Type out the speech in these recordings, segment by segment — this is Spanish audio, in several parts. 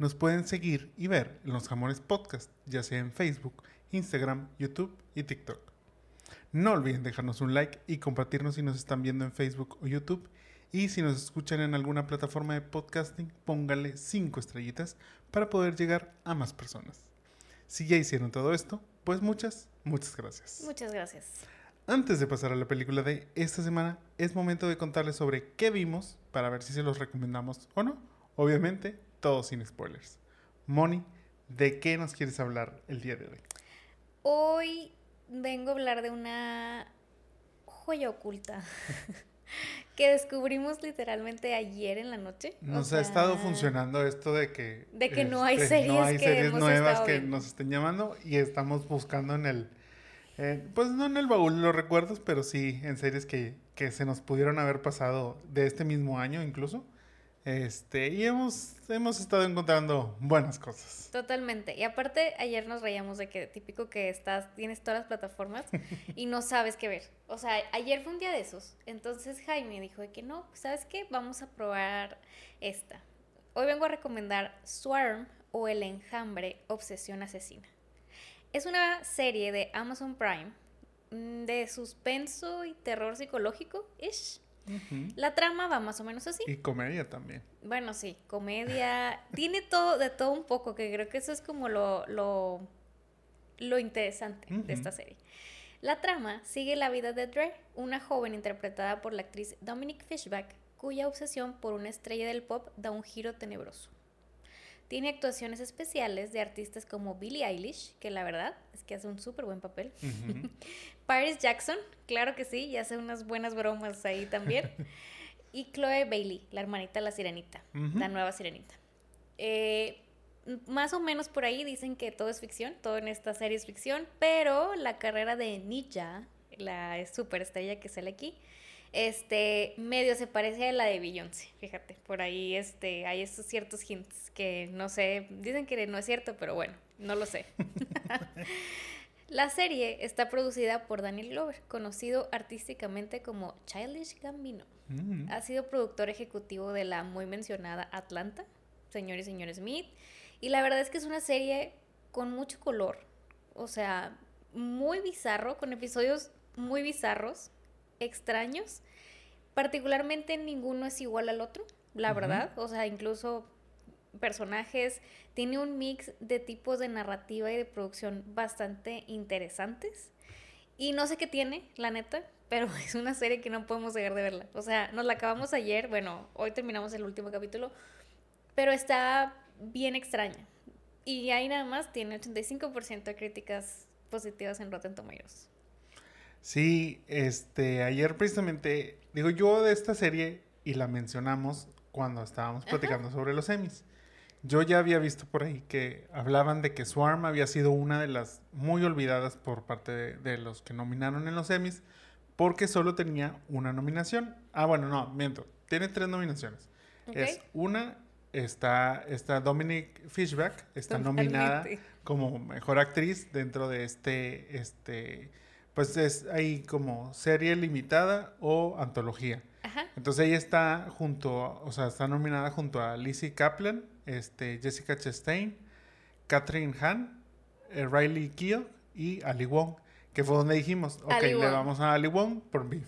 nos pueden seguir y ver en los Jamones Podcast, ya sea en Facebook, Instagram, YouTube y TikTok. No olviden dejarnos un like y compartirnos si nos están viendo en Facebook o YouTube. Y si nos escuchan en alguna plataforma de podcasting, pónganle 5 estrellitas para poder llegar a más personas. Si ya hicieron todo esto, pues muchas, muchas gracias. Muchas gracias. Antes de pasar a la película de esta semana, es momento de contarles sobre qué vimos para ver si se los recomendamos o no. Obviamente, todo sin spoilers. Moni, ¿de qué nos quieres hablar el día de hoy? Hoy vengo a hablar de una joya oculta que descubrimos literalmente ayer en la noche. O Nos ha estado funcionando esto de que... de que no hay este, series no hay que series hemos nuevas que viendo. nos estén llamando y estamos buscando en el... eh, pues no en el baúl de los recuerdos, pero sí en series que, que se nos pudieron haber pasado de este mismo año incluso. Este, y hemos, hemos estado encontrando buenas cosas. Totalmente. Y aparte, ayer nos reíamos de que típico que estás, tienes todas las plataformas y no sabes qué ver. O sea, ayer fue un día de esos. Entonces Jaime dijo de que no, ¿sabes qué? Vamos a probar esta. Hoy vengo a recomendar Swarm o El Enjambre, Obsesión Asesina. Es una serie de Amazon Prime mm, de suspenso y terror psicológico, La trama va más o menos así. Y comedia también. Bueno, sí, comedia. Tiene todo, de todo un poco, que creo que eso es como lo, lo, lo interesante de esta serie. La trama sigue la vida de Dre, una joven interpretada por la actriz Dominic Fishback, cuya obsesión por una estrella del pop da un giro tenebroso. Tiene actuaciones especiales de artistas como Billie Eilish, que la verdad es que hace un súper buen papel. Paris Jackson, claro que sí, y hace unas buenas bromas ahí también. y Chloe Bailey, la hermanita de la sirenita, la nueva sirenita. Eh, más o menos por ahí dicen que todo es ficción, todo en esta serie es ficción, pero la carrera de Ninja, la superestrella que sale aquí, este, medio se parece a la de Beyoncé, fíjate, por ahí este, hay estos ciertos hints que no sé, dicen que no es cierto, pero bueno, no lo sé. La serie está producida por Daniel Glover, conocido artísticamente como Childish Gambino. Mm. Ha sido productor ejecutivo de la muy mencionada Atlanta, señor y señor Smith. Y la verdad es que es una serie con mucho color. O sea, muy bizarro, con episodios muy bizarros, extraños. Particularmente ninguno es igual al otro, la verdad. O sea, incluso personajes. Tiene un mix de tipos de narrativa y de producción bastante interesantes. Y no sé qué tiene, la neta, pero es una serie que no podemos dejar de verla. O sea, nos la acabamos ayer, bueno, hoy terminamos el último capítulo, pero está bien extraña. Y ahí nada más tiene 85% de críticas positivas en Rotten Tomatoes. Sí, este, ayer precisamente, digo yo de esta serie y la mencionamos cuando estábamos Ajá. platicando sobre los Emmys. Yo ya había visto por ahí que hablaban de que Swarm había sido una de las muy olvidadas por parte de, de los que nominaron en los Emmys porque solo tenía una nominación. Ah, bueno, no, miento, tiene tres nominaciones. Es una, está, está Dominic Fishback, está nominada como mejor actriz dentro de este, este, pues es ahí como serie limitada o antología. Ajá. Entonces ella está junto, o sea, está nominada junto a Lizzie Kaplan, este, Jessica Chastain, Catherine Hahn, eh, Riley Keough y Ali Wong, que fue donde dijimos, ok, Ali le Wong. vamos a Ali Wong por Beef.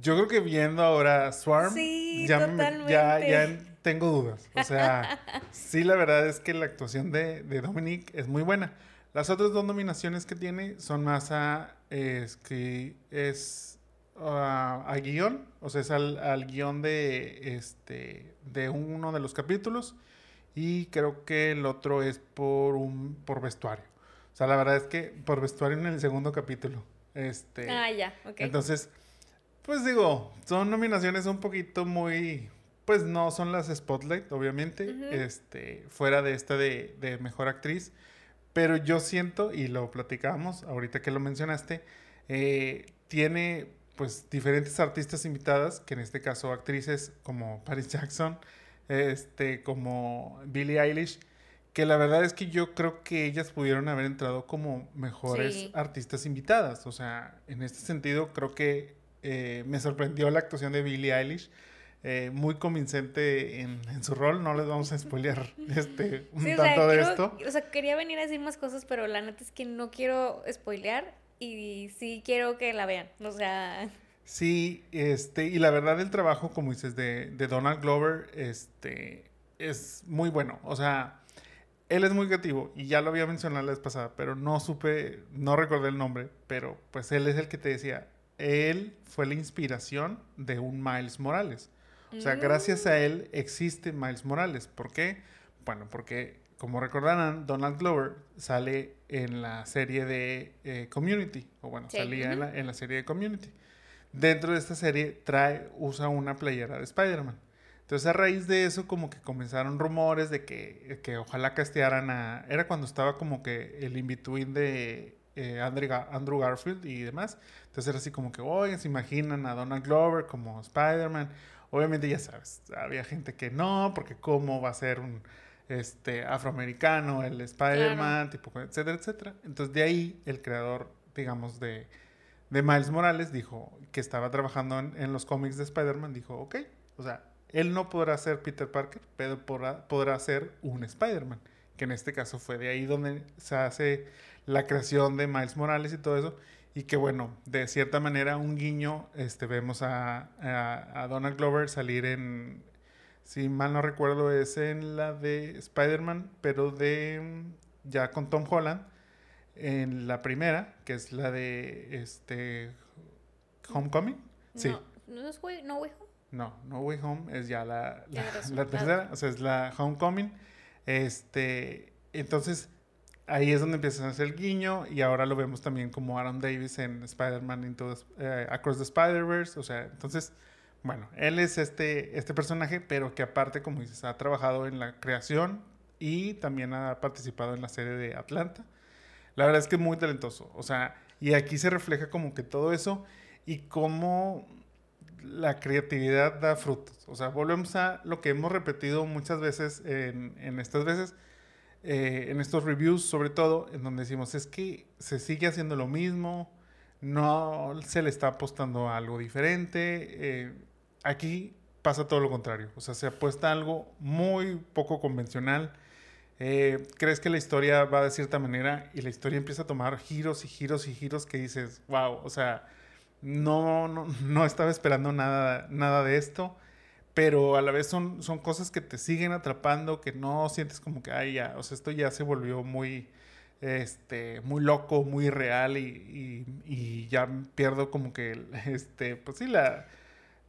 Yo creo que viendo ahora Swarm, Sí, ya, me- ya, ya tengo dudas. O sea, sí, la verdad es que la actuación de, de Dominic es muy buena. Las otras dos nominaciones que tiene son más a, es que es a, a guion, o sea, es al, al guion de, este, de uno de los capítulos y creo que el otro es por, un, por vestuario. O sea, la verdad es que por vestuario en el segundo capítulo. Este, Ah, ya, ok. entonces, pues digo, son nominaciones un poquito muy, pues no son las Spotlight, obviamente, este, fuera de esta de, de mejor actriz, Pero yo siento, y lo platicábamos ahorita que lo mencionaste, eh, tiene pues diferentes artistas invitadas, que en este caso actrices como Paris Jackson, este, como Billie Eilish, que la verdad es que yo creo que ellas pudieron haber entrado como mejores artistas invitadas. O sea, en este sentido creo que eh, me sorprendió la actuación de Billie Eilish. Eh, muy convincente en, su rol, no les vamos a spoilear este, un tanto de esto. O sea, quería venir a decir más cosas, pero la neta es que no quiero spoilear y sí quiero que la vean, o sea... Sí, este, y la verdad el trabajo, como dices, de, Donald Glover, este, es muy bueno, o sea, él es muy creativo y ya lo había mencionado la vez pasada, pero no supe, no recordé el nombre, pero pues él es el que te decía, él fue la inspiración de un Miles Morales. O sea, gracias a él existe Miles Morales. ¿Por qué? Bueno, porque como recordarán, Donald Glover sale en la serie de eh, Community, o bueno, salía en, la, serie de Community. Dentro de esta serie trae, usa una playera de Spider-Man. Entonces a raíz de eso como que comenzaron rumores de que, que ojalá castearan a... Era cuando estaba como que el in-between de eh, Andrew, Garfield y demás. Entonces era así como que, oye, se imaginan a Donald Glover como Spider-Man. Obviamente ya sabes, había gente que no, porque cómo va a ser un este, afroamericano, el Spider-Man, tipo, etcétera, etcétera. Entonces de ahí el creador, digamos, de, de Miles Morales dijo que estaba trabajando en, los cómics de Spider-Man, dijo, ok, o sea, él no podrá ser Peter Parker, pero podrá, podrá ser un Spider-Man, que en este caso fue de ahí donde se hace la creación de Miles Morales y todo eso. Y que bueno, de cierta manera un guiño, este, vemos a, a Donald Glover salir en, si mal no recuerdo, es en la de Spider-Man, pero de mm, ya con Tom Holland, en la primera, que es la de este Homecoming. Sí. No, es way, no Way Home. No, No Way Home es ya la, la, tercera, o sea, es la Homecoming. Este, entonces, ahí es donde empieza a hacer el guiño y ahora lo vemos también como Aaron Davis en Spider-Man eh, Across the Spider-Verse, o sea, entonces bueno, él es este, este personaje, pero que aparte, como dices, ha trabajado en la creación y también ha participado en la serie de Atlanta. La verdad es que es muy talentoso. O sea, y aquí se refleja como que todo eso y cómo la creatividad da frutos. O sea, volvemos a lo que hemos repetido muchas veces en, estas veces, eh, en estos reviews sobre todo, en donde decimos, es que se sigue haciendo lo mismo, no se le está apostando a algo diferente. Eh, Aquí pasa todo lo contrario. O sea, se apuesta algo muy poco convencional. Eh, crees que la historia va de cierta manera y la historia empieza a tomar giros y giros y giros que dices, wow, o sea, no, no, no estaba esperando nada, nada de esto, pero a la vez son, son cosas que te siguen atrapando, que no sientes como que, ay, ya, o sea, esto ya se volvió muy, este, muy loco, muy real y, y, y ya pierdo como que, este, pues sí, la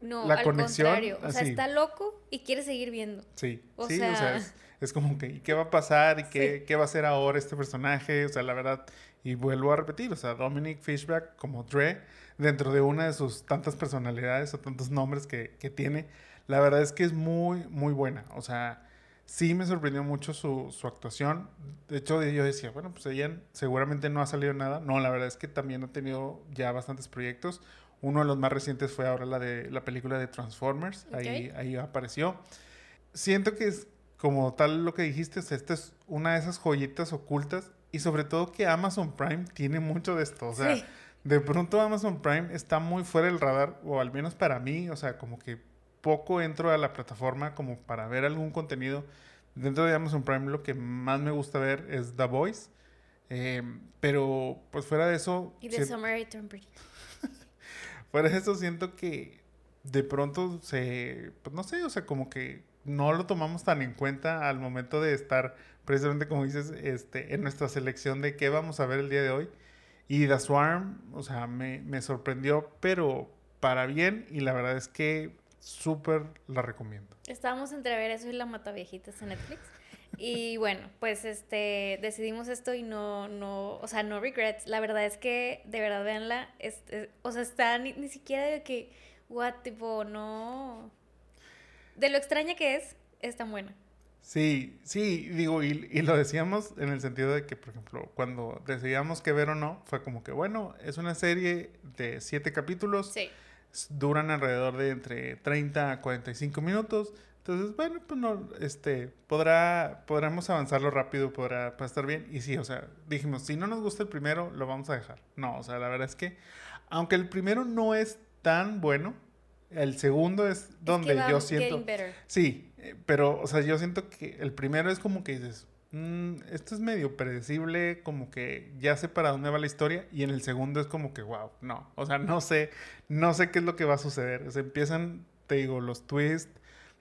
no, la al Contrario. O sea, está loco y quiere seguir viendo. Sí, o sí, sea... o sea, es, como que, ¿y qué va a pasar? ¿Y qué, qué va a hacer ahora este personaje? O sea, la verdad, y vuelvo a repetir, o sea, Dominic Fishback como Dre, dentro de una de sus tantas personalidades o tantos nombres que, que tiene, la verdad es que es muy, muy buena. O sea, sí me sorprendió mucho su, su, actuación. De hecho, yo decía, bueno, pues ella seguramente no ha salido nada. No, la verdad es que también ha tenido ya bastantes proyectos. Uno de los más recientes fue ahora la de la película de Transformers. Ahí, ahí apareció. Siento que es como tal lo que dijiste, esta es una de esas joyitas ocultas y sobre todo que Amazon Prime tiene mucho de esto. O sea, de pronto Amazon Prime está muy fuera del radar, o al menos para mí, o sea, como que poco entro a la plataforma como para ver algún contenido. Dentro de Amazon Prime lo que más me gusta ver es The Voice. Eh, pero pues fuera de eso... Y de Summer Por eso siento que de pronto se, pues no sé, o sea, como que no lo tomamos tan en cuenta al momento de estar precisamente como dices, este, en nuestra selección de qué vamos a ver el día de hoy. Y The Swarm, o sea, me, me sorprendió, pero para bien, y la verdad es que súper la recomiendo. Estábamos entre ver eso y La Mata Viejitas en Netflix. Y bueno, pues este decidimos esto y no, no, o sea, no regrets. La verdad es que, de verdad, véanla. o sea, está ni, ni, siquiera de que, what, tipo, no. De lo extraña que es, es tan buena. Sí, sí, digo, y, y, lo decíamos en el sentido de que, por ejemplo, cuando decidíamos que ver o no, fue como que, bueno, es una serie de siete capítulos, Sí. duran alrededor de entre 30 a 45 minutos, entonces, bueno, pues no, este, podrá, podremos avanzarlo rápido, podrá, podrá estar bien, y sí, o sea, dijimos, si no nos gusta el primero, lo vamos a dejar. No, o sea, la verdad es que, aunque el primero no es tan bueno, el segundo es donde es que yo siento... Sí, eh, pero, o sea, yo siento que el primero es como que dices, "Mm, esto es medio predecible, como que ya sé para dónde va la historia, y en el segundo es como que, wow, no, o sea, no sé, no sé qué es lo que va a suceder. O sea, empiezan, te digo, los twists,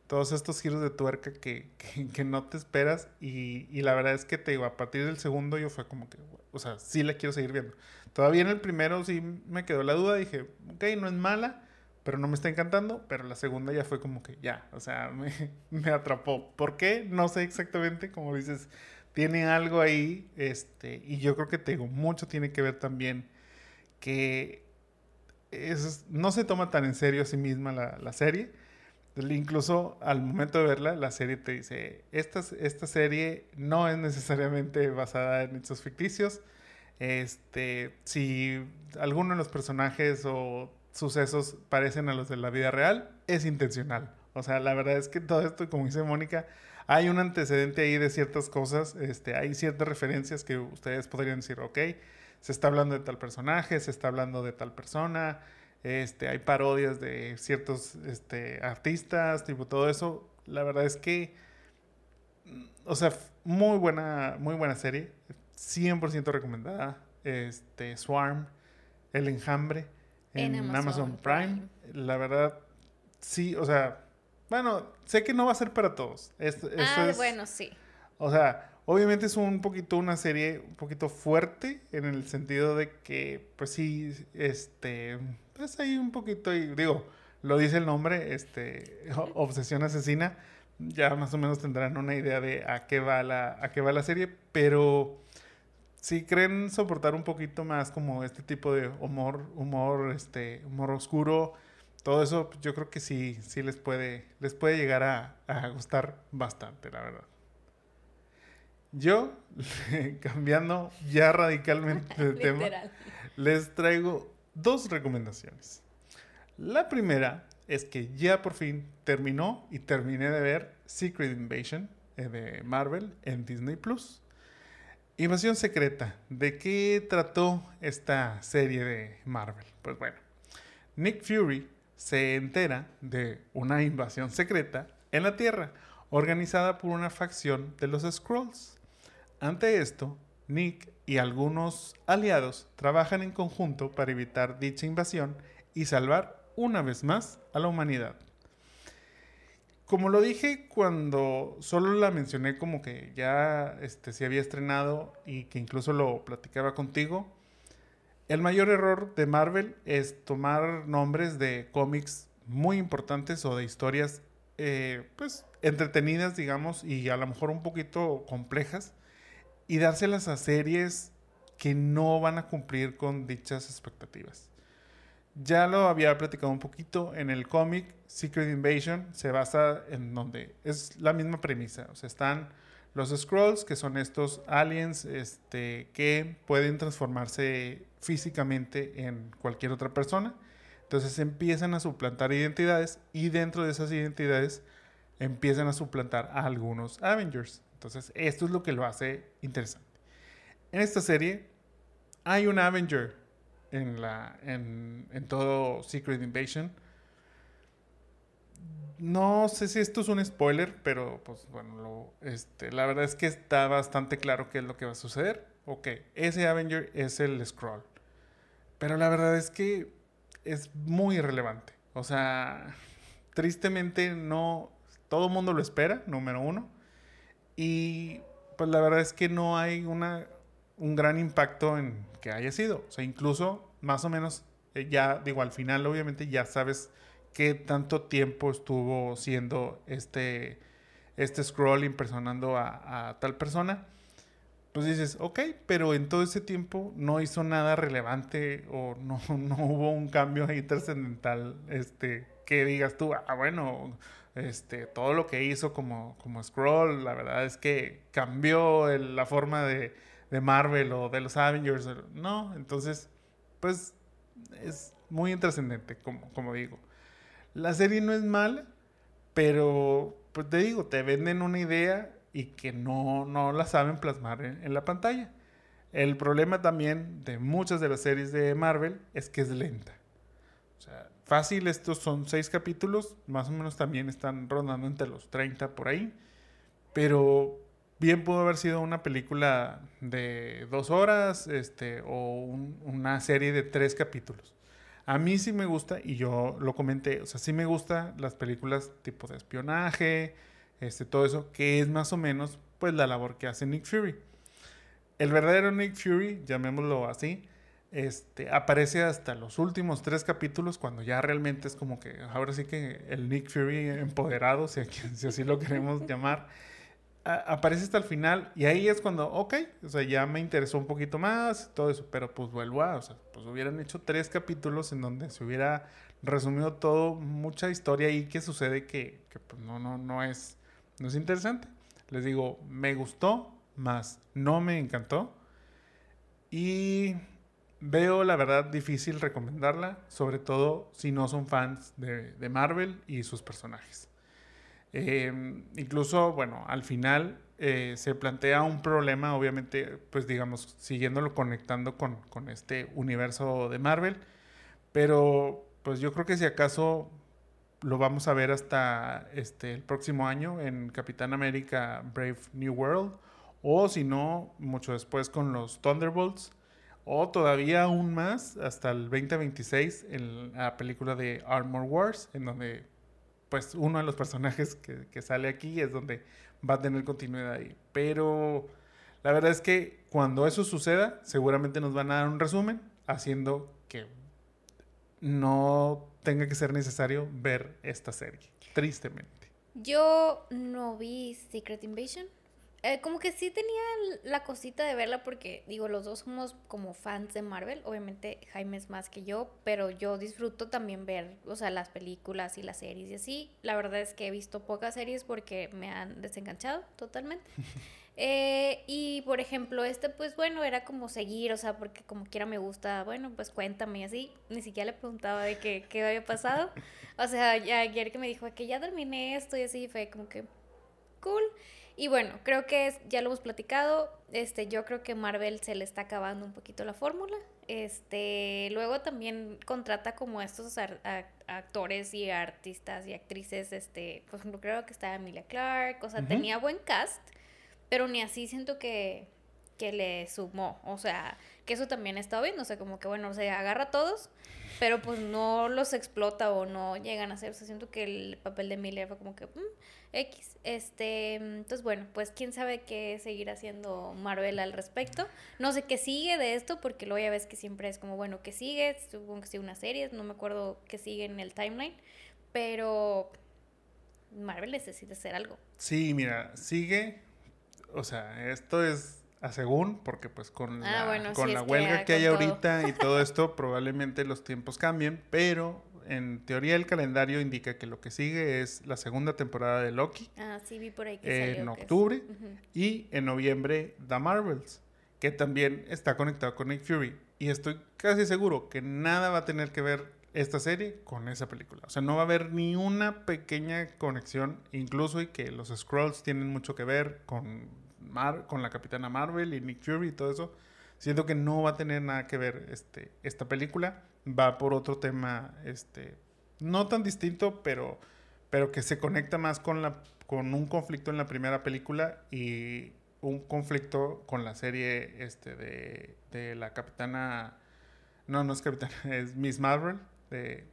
todos estos giros de tuerca que, que, no te esperas, y, y la verdad es que te digo, a partir del segundo yo fue como que, o sea, sí la quiero seguir viendo. Todavía en el primero sí me quedó la duda, dije, ok, no es mala, pero no me está encantando, pero la segunda ya fue como que ya, o sea, me, me atrapó. ¿Por qué? No sé exactamente, como dices, tiene algo ahí, este, y yo creo que te digo, mucho tiene que ver también que es- no se toma tan en serio a sí misma la, la serie. Incluso al momento de verla, la serie te dice, esta, esta serie no es necesariamente basada en hechos ficticios. Este, si alguno de los personajes o sucesos parecen a los de la vida real, es intencional. O sea, la verdad es que todo esto, como dice Mónica, hay un antecedente ahí de ciertas cosas, este, hay ciertas referencias que ustedes podrían decir, ok, se está hablando de tal personaje, se está hablando de tal persona, este, hay parodias de ciertos este, artistas, tipo todo eso. La verdad es que, o sea, muy buena, muy buena serie, 100% recomendada. Este, Swarm, El Enjambre, en, En Amazon, Amazon Prime. La verdad, sí, o sea, bueno, sé que no va a ser para todos. Esto, esto Ah, es- bueno, sí. o sea, obviamente es un poquito una serie un poquito fuerte en el sentido de que, pues sí, este, pues hay un poquito, y digo, lo dice el nombre, este, Obsesión Asesina, ya más o menos tendrán una idea de a qué va la, a qué va la serie, pero si creen soportar un poquito más como este tipo de humor, humor, este, humor oscuro, todo eso, yo creo que sí, sí les puede, les puede llegar a, a gustar bastante, la verdad. Yo, cambiando ya radicalmente de tema, les traigo dos recomendaciones. La primera es que ya por fin terminó y terminé de ver Secret Invasion eh, de Marvel en Disney Plus. Invasión secreta. ¿De qué trató esta serie de Marvel? Pues bueno, Nick Fury se entera de una invasión secreta en la Tierra, organizada por una facción de los Skrulls. Ante esto, Nick y algunos aliados trabajan en conjunto para evitar dicha invasión y salvar una vez más a la humanidad. Como lo dije cuando solo la mencioné como que ya este, se había estrenado y que incluso lo platicaba contigo, el mayor error de Marvel es tomar nombres de cómics muy importantes o de historias eh, pues entretenidas, digamos, y a lo mejor un poquito complejas, y dárselas a series que no van a cumplir con dichas expectativas. Ya lo había platicado un poquito en el cómic Secret Invasion, se basa en donde es la misma premisa, están los Scrolls, que son estos aliens este, que pueden transformarse físicamente en cualquier otra persona. Entonces empiezan a suplantar identidades y dentro de esas identidades empiezan a suplantar a algunos Avengers. Entonces esto es lo que lo hace interesante. En esta serie hay un Avenger en, todo Secret Invasion. No sé si esto es un spoiler, pero pues bueno, este, la verdad es que está bastante claro qué es lo que va a suceder. Ok, ese Avenger es el Scroll. Pero la verdad es que es muy irrelevante. O sea, tristemente no... Todo el mundo lo espera, número uno. Y pues la verdad es que no hay una, un gran impacto en que haya sido. O sea, incluso más o menos, eh, ya digo, al final obviamente ya sabes qué tanto tiempo estuvo siendo este, este scroll impersonando a, a tal persona. Pues dices, ok, pero en todo ese tiempo no hizo nada relevante o no, no hubo un cambio ahí trascendental este, que digas tú, ah, bueno, este, todo lo que hizo como, como Scroll, la verdad es que cambió la forma de, de, Marvel o de los Avengers. No, entonces, pues es muy intrascendente, como, como digo. La serie no es mala, pero, pues te digo, te venden una idea y que no, no la saben plasmar en, la pantalla. El problema también de muchas de las series de Marvel es que es lenta. O sea, fácil, estos son seis capítulos, más o menos también están rondando entre los 30 por ahí, pero bien pudo haber sido una película de dos horas este, o una serie de tres capítulos. A mí sí me gusta, y yo lo comenté, o sea, sí me gustan las películas tipo de espionaje, este, todo eso, que es más o menos pues la labor que hace Nick Fury. El verdadero Nick Fury, llamémoslo así, este, aparece hasta los últimos tres capítulos cuando ya realmente es como que ahora sí que el Nick Fury empoderado, si, si así lo queremos llamar, aparece hasta el final y ahí es cuando, ok, o sea, ya me interesó un poquito más, todo eso, pero pues vuelvo a, o sea, pues hubieran hecho tres capítulos en donde se hubiera resumido todo, mucha historia ahí que sucede que, que pues no, no, no es no es interesante. Les digo, me gustó, más no me encantó. Y veo la verdad difícil recomendarla, sobre todo si no son fans de, Marvel y sus personajes. Em, incluso, bueno, al final eh, se plantea un problema, obviamente, pues digamos, siguiéndolo conectando con, con este universo de Marvel. Pero, pues yo creo que si acaso lo vamos a ver hasta este, el próximo año en Capitán América Brave New World. O si no, mucho después con los Thunderbolts. O todavía aún más hasta el 2026 en la película de Armor Wars, en donde pues uno de los personajes que, que sale aquí es donde va a tener continuidad ahí. Pero la verdad es que cuando eso suceda, seguramente nos van a dar un resumen haciendo que no tenga que ser necesario ver esta serie, tristemente. Yo no vi Secret Invasion. Eh, como que sí tenía la cosita de verla porque, digo, los dos somos como fans de Marvel. Obviamente Jaime es más que yo, pero yo disfruto también ver, o sea, las películas y las series y así. La verdad es que he visto pocas series porque me han desenganchado totalmente. Eh, y por ejemplo, este, pues bueno, era como seguir, o sea, porque como quiera me gusta, bueno, pues cuéntame y así. Ni siquiera le preguntaba de qué, qué había pasado. O sea, ayer que me dijo que ya terminé esto y así, fue como que cool. Y bueno, creo que es, ya lo hemos platicado. Este, yo creo que Marvel se le está acabando un poquito la fórmula. Este, luego también contrata como estos actores y artistas y actrices, este, pues creo que estaba Emilia Clarke, o sea, tenía buen cast pero ni así siento que, que le sumó. O sea, que eso también he estado viendo. O sea, como que bueno, se agarra a todos, pero pues no los explota o no llegan a ser. O sea, siento que el papel de Miller fue como que mm, X. Este, entonces bueno, pues quién sabe qué seguir haciendo Marvel al respecto. No sé qué sigue de esto, porque luego ya ves que siempre es como, bueno, ¿qué sigue? Supongo que sigue una serie, no me acuerdo qué sigue en el timeline, pero Marvel necesita hacer algo. Sí, mira, sigue o sea, esto es a según, porque pues con ah, la, con la huelga que, hay ahorita y todo esto, probablemente los tiempos cambien, pero en teoría el calendario indica que lo que sigue es la segunda temporada de Loki. Ah, sí, vi por ahí que En octubre y en noviembre The Marvels, que también está conectado con Nick Fury. Y estoy casi seguro que nada va a tener que ver esta serie con esa película. O sea, no va a haber ni una pequeña conexión, incluso y que los Scrolls tienen mucho que ver con con la Capitana Marvel y Nick Fury y todo eso. Siento que no va a tener nada que ver este, esta película. Va por otro tema, este, no tan distinto, pero, pero que se conecta más con, la, con un conflicto en la primera película y un conflicto con la serie este, de, de la Capitana... No, no es Capitana, es Miss Marvel de,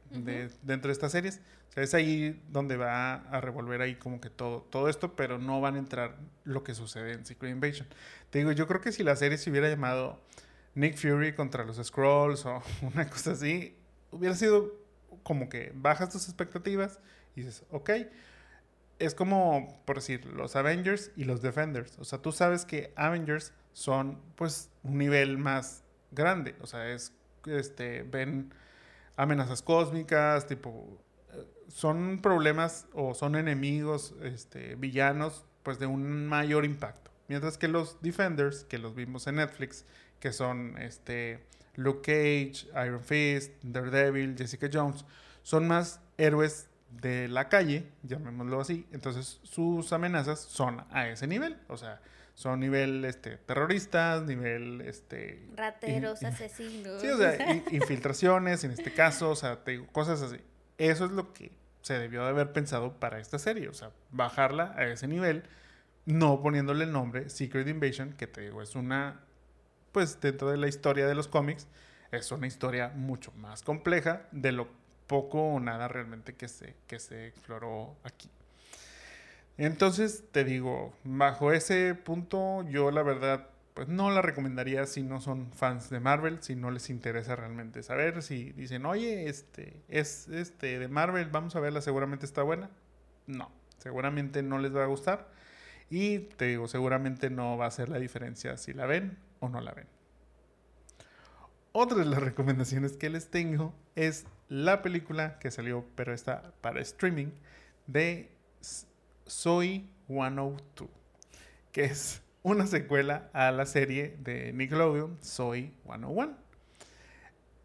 dentro de estas series. O sea, es ahí donde va a revolver ahí como que todo, todo esto, pero no van a entrar lo que sucede en Secret Invasion. Te digo, yo creo que si la serie se hubiera llamado Nick Fury contra los Scrolls o una cosa así, hubiera sido como que bajas tus expectativas y dices, ok. Es como, por decir, los Avengers y los Defenders. O sea, tú sabes que Avengers son, pues, un nivel más grande. O sea, es, este, ven amenazas cósmicas, tipo son problemas o son enemigos, este, villanos, pues de un mayor impacto. Mientras que los Defenders, que los vimos en Netflix, que son este, Luke Cage, Iron Fist, Daredevil, Jessica Jones, son más héroes de la calle, llamémoslo así. Entonces sus amenazas son a ese nivel. O sea, son nivel este, terroristas, nivel este. Rateros, asesinos. Sí, o sea, infiltraciones en este caso, o sea, cosas así. Eso es lo que se debió de haber pensado para esta serie. O sea, bajarla a ese nivel, no poniéndole el nombre Secret Invasion, que te digo, es una. Pues dentro de la historia de los cómics, es una historia mucho más compleja de lo poco o nada realmente que se, que se exploró aquí. Entonces, te digo, bajo ese punto, yo la verdad, pues no la recomendaría si no son fans de Marvel, si no les interesa realmente saber, si dicen, oye, este, es este de Marvel, vamos a verla, seguramente está buena. No, seguramente no les va a gustar. Y te digo, seguramente no va a ser la diferencia si la ven o no la ven. Otra de las recomendaciones que les tengo es la película que salió, pero está para streaming, de Soy 102, que es una secuela a la serie de Nickelodeon Soy 101.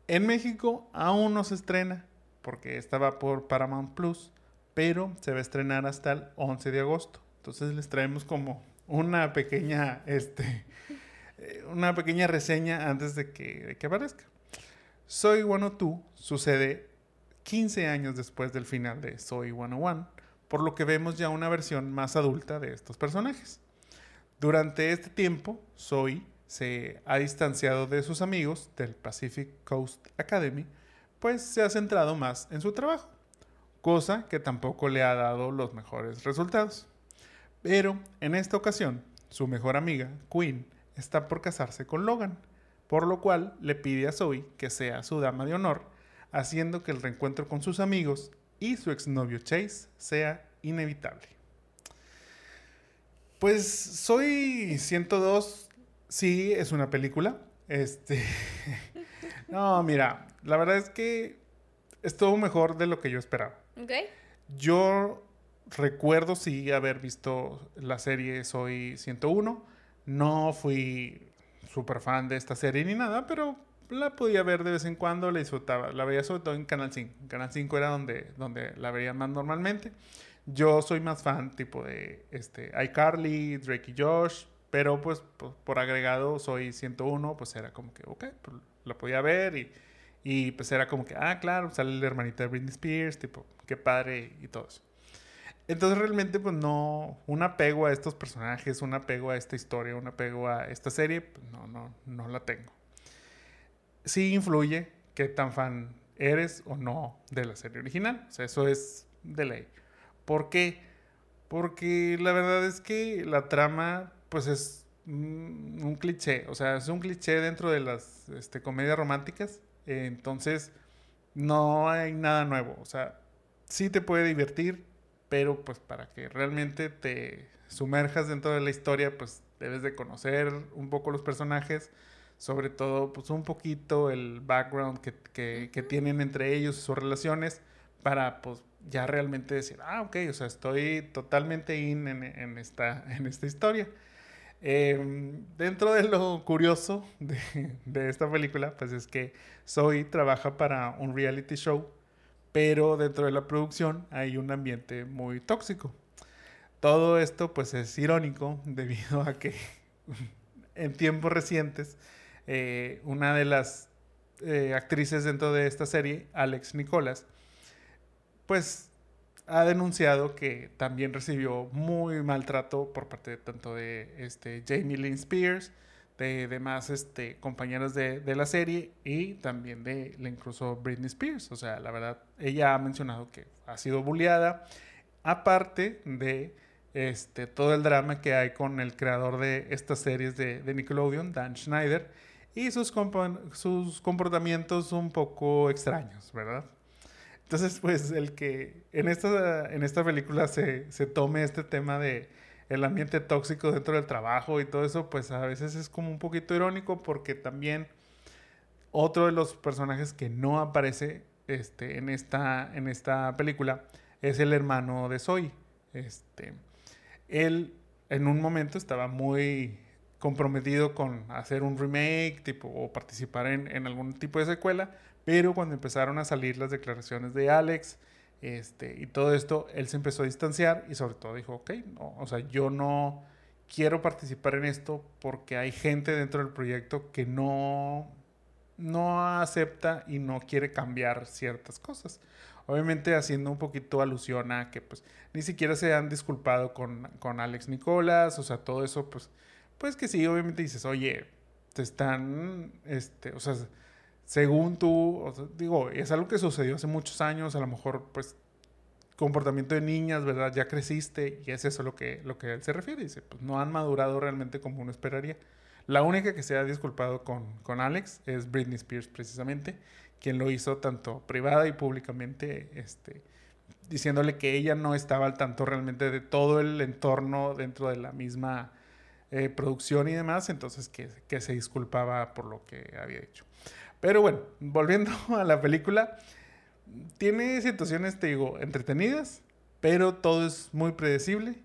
En México aún no se estrena porque estaba por Paramount Plus, pero se va a estrenar hasta el 11 de agosto. Entonces les traemos como una pequeña, este, eh, una pequeña reseña antes de que, de que aparezca. Soy 102 sucede 15 años después del final de Soy 101 por lo que vemos ya una versión más adulta de estos personajes. Durante este tiempo, Zoe se ha distanciado de sus amigos del Pacific Coast Academy, pues se ha centrado más en su trabajo, cosa que tampoco le ha dado los mejores resultados. Pero en esta ocasión, su mejor amiga, Queen, está por casarse con Logan, por lo cual le pide a Zoe que sea su dama de honor, haciendo que el reencuentro con sus amigos y su exnovio Chase sea inevitable. Pues soy 102, sí, es una película. Este. no, mira, la verdad es que estuvo mejor de lo que yo esperaba. Yo recuerdo sí haber visto la serie Soy 101. No fui súper fan de esta serie ni nada, pero la podía ver de vez en cuando, la disfrutaba. La veía sobre todo en Canal 5. Canal 5 era donde, donde la veía más normalmente. Yo soy más fan tipo de este, iCarly, Drake y Josh, pero pues, por agregado soy 101, pues era como que, ok, pues, la podía ver y, y, pues era como que, ah, claro, sale la hermanita de Britney Spears, tipo, qué padre y todo eso. Entonces realmente pues no, un apego a estos personajes, un apego a esta historia, un apego a esta serie, pues no, no, no la tengo sí influye qué tan fan eres o no de la serie original. O sea, eso es de ley. ¿Por qué? Porque la verdad es que la trama, pues es un cliché. O sea, es un cliché dentro de las este, comedias románticas. entonces, no hay nada nuevo. O sea, sí te puede divertir, pero pues para que realmente te sumerjas dentro de la historia, pues debes de conocer un poco los personajes sobre todo pues un poquito el background que, tienen entre ellos y sus relaciones para pues ya realmente decir, ah, ok, o sea, estoy totalmente in en, esta, en esta historia. Em, dentro de lo curioso de, esta película, pues es que Zoe trabaja para un reality show, pero dentro de la producción hay un ambiente muy tóxico. Todo esto pues es irónico debido a que en tiempos recientes eh, una de las eh, actrices dentro de esta serie, Alex Nicolas, pues ha denunciado que también recibió muy maltrato por parte de, tanto de este, Jamie Lynn Spears, de demás este, compañeras de, de, la serie y también de incluso Britney Spears. O sea, la verdad, ella ha mencionado que ha sido bulleada, aparte de este, todo el drama que hay con el creador de estas series de, de Nickelodeon, Dan Schneider, y sus, sus comportamientos un poco extraños, ¿verdad? Entonces, pues el que en esta, en esta película se, se tome este tema de el ambiente tóxico dentro del trabajo y todo eso, pues a veces es como un poquito irónico porque también otro de los personajes que no aparece este, en, esta, en esta película es el hermano de Zoe. Este, él en un momento estaba muy comprometido con hacer un remake tipo, o participar en, en, algún tipo de secuela, pero cuando empezaron a salir las declaraciones de Alex este, y todo esto, él se empezó a distanciar y sobre todo dijo, ok, no, o sea, yo no quiero participar en esto porque hay gente dentro del proyecto que no, no acepta y no quiere cambiar ciertas cosas. Obviamente haciendo un poquito alusión a que pues ni siquiera se han disculpado con, con Alex Nicolas, o sea, todo eso pues, pues que sí, obviamente dices, oye, te están, este, o sea, según tú, digo, es algo que sucedió hace muchos años, a lo mejor pues comportamiento de niñas, ¿verdad? Ya creciste y es eso lo que, lo que él se refiere. Dice, pues no han madurado realmente como uno esperaría. La única que se ha disculpado con, con Alex es Britney Spears precisamente, quien lo hizo tanto privada y públicamente, este, diciéndole que ella no estaba al tanto realmente de todo el entorno dentro de la misma eh, producción y demás, entonces que, que se disculpaba por lo que había hecho. Pero bueno, volviendo a la película, tiene situaciones, te digo, entretenidas, pero todo es muy predecible.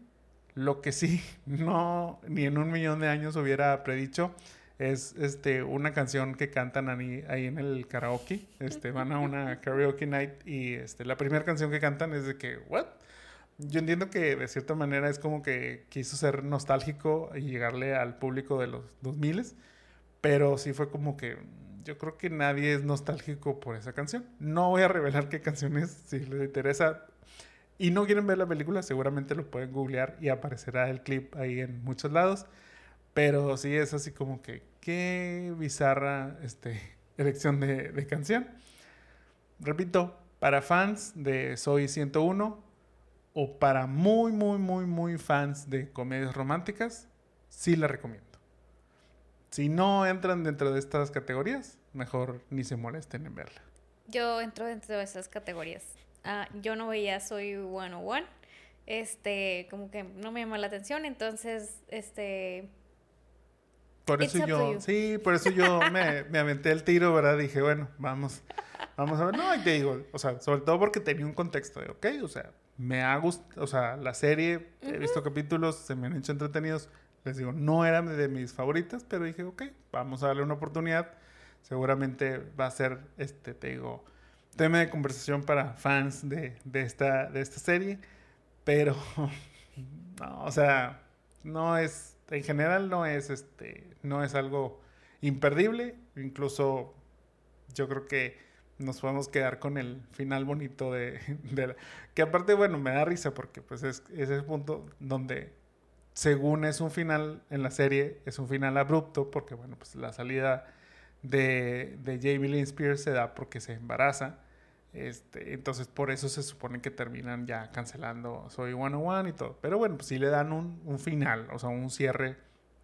Lo que sí, no, ni en un millón de años hubiera predicho, es este, una canción que cantan ahí, ahí en el karaoke. Este, van a una karaoke night y este, la primera canción que cantan es de que, ¿what? Yo entiendo que de cierta manera es como que quiso ser nostálgico y llegarle al público de los 2000, pero sí fue como que yo creo que nadie es nostálgico por esa canción. No voy a revelar qué canción es, si les interesa y no quieren ver la película, seguramente lo pueden googlear y aparecerá el clip ahí en muchos lados. Pero sí es así como que, qué bizarra este, elección de, de canción. Repito, para fans de Soy 101 o para muy, muy, muy, muy fans de comedias románticas, sí la recomiendo. Si no entran dentro de estas categorías, mejor ni se molesten en verla. Yo entro dentro de esas categorías. Ah, yo no veía Soy 101. Este, como que no me llama la atención, entonces, este... Por eso yo, sí, por eso yo me, me, aventé el tiro, ¿verdad? Dije, bueno, vamos, vamos a ver. No, y te digo, o sea, sobre todo porque tenía un contexto de, ok, o sea, me ha gustado, o sea, la serie, he visto capítulos, se me han hecho entretenidos, les digo, no era de mis favoritas, pero dije, ok, vamos a darle una oportunidad. Seguramente va a ser, este, te digo, tema de conversación para fans de, de esta, de esta serie. Pero, no, o sea, no es, en general no es, este, no es algo imperdible. Incluso yo creo que nos podemos quedar con el final bonito de, de que aparte, bueno, me da risa porque pues es, es el punto donde según es un final en la serie, es un final abrupto porque, bueno, pues la salida de, de Jamie Lynn Spears se da porque se embaraza. Este, entonces, por eso se supone que terminan ya cancelando Soy 101 y todo. Pero bueno, pues sí le dan un, un final, o sea, un cierre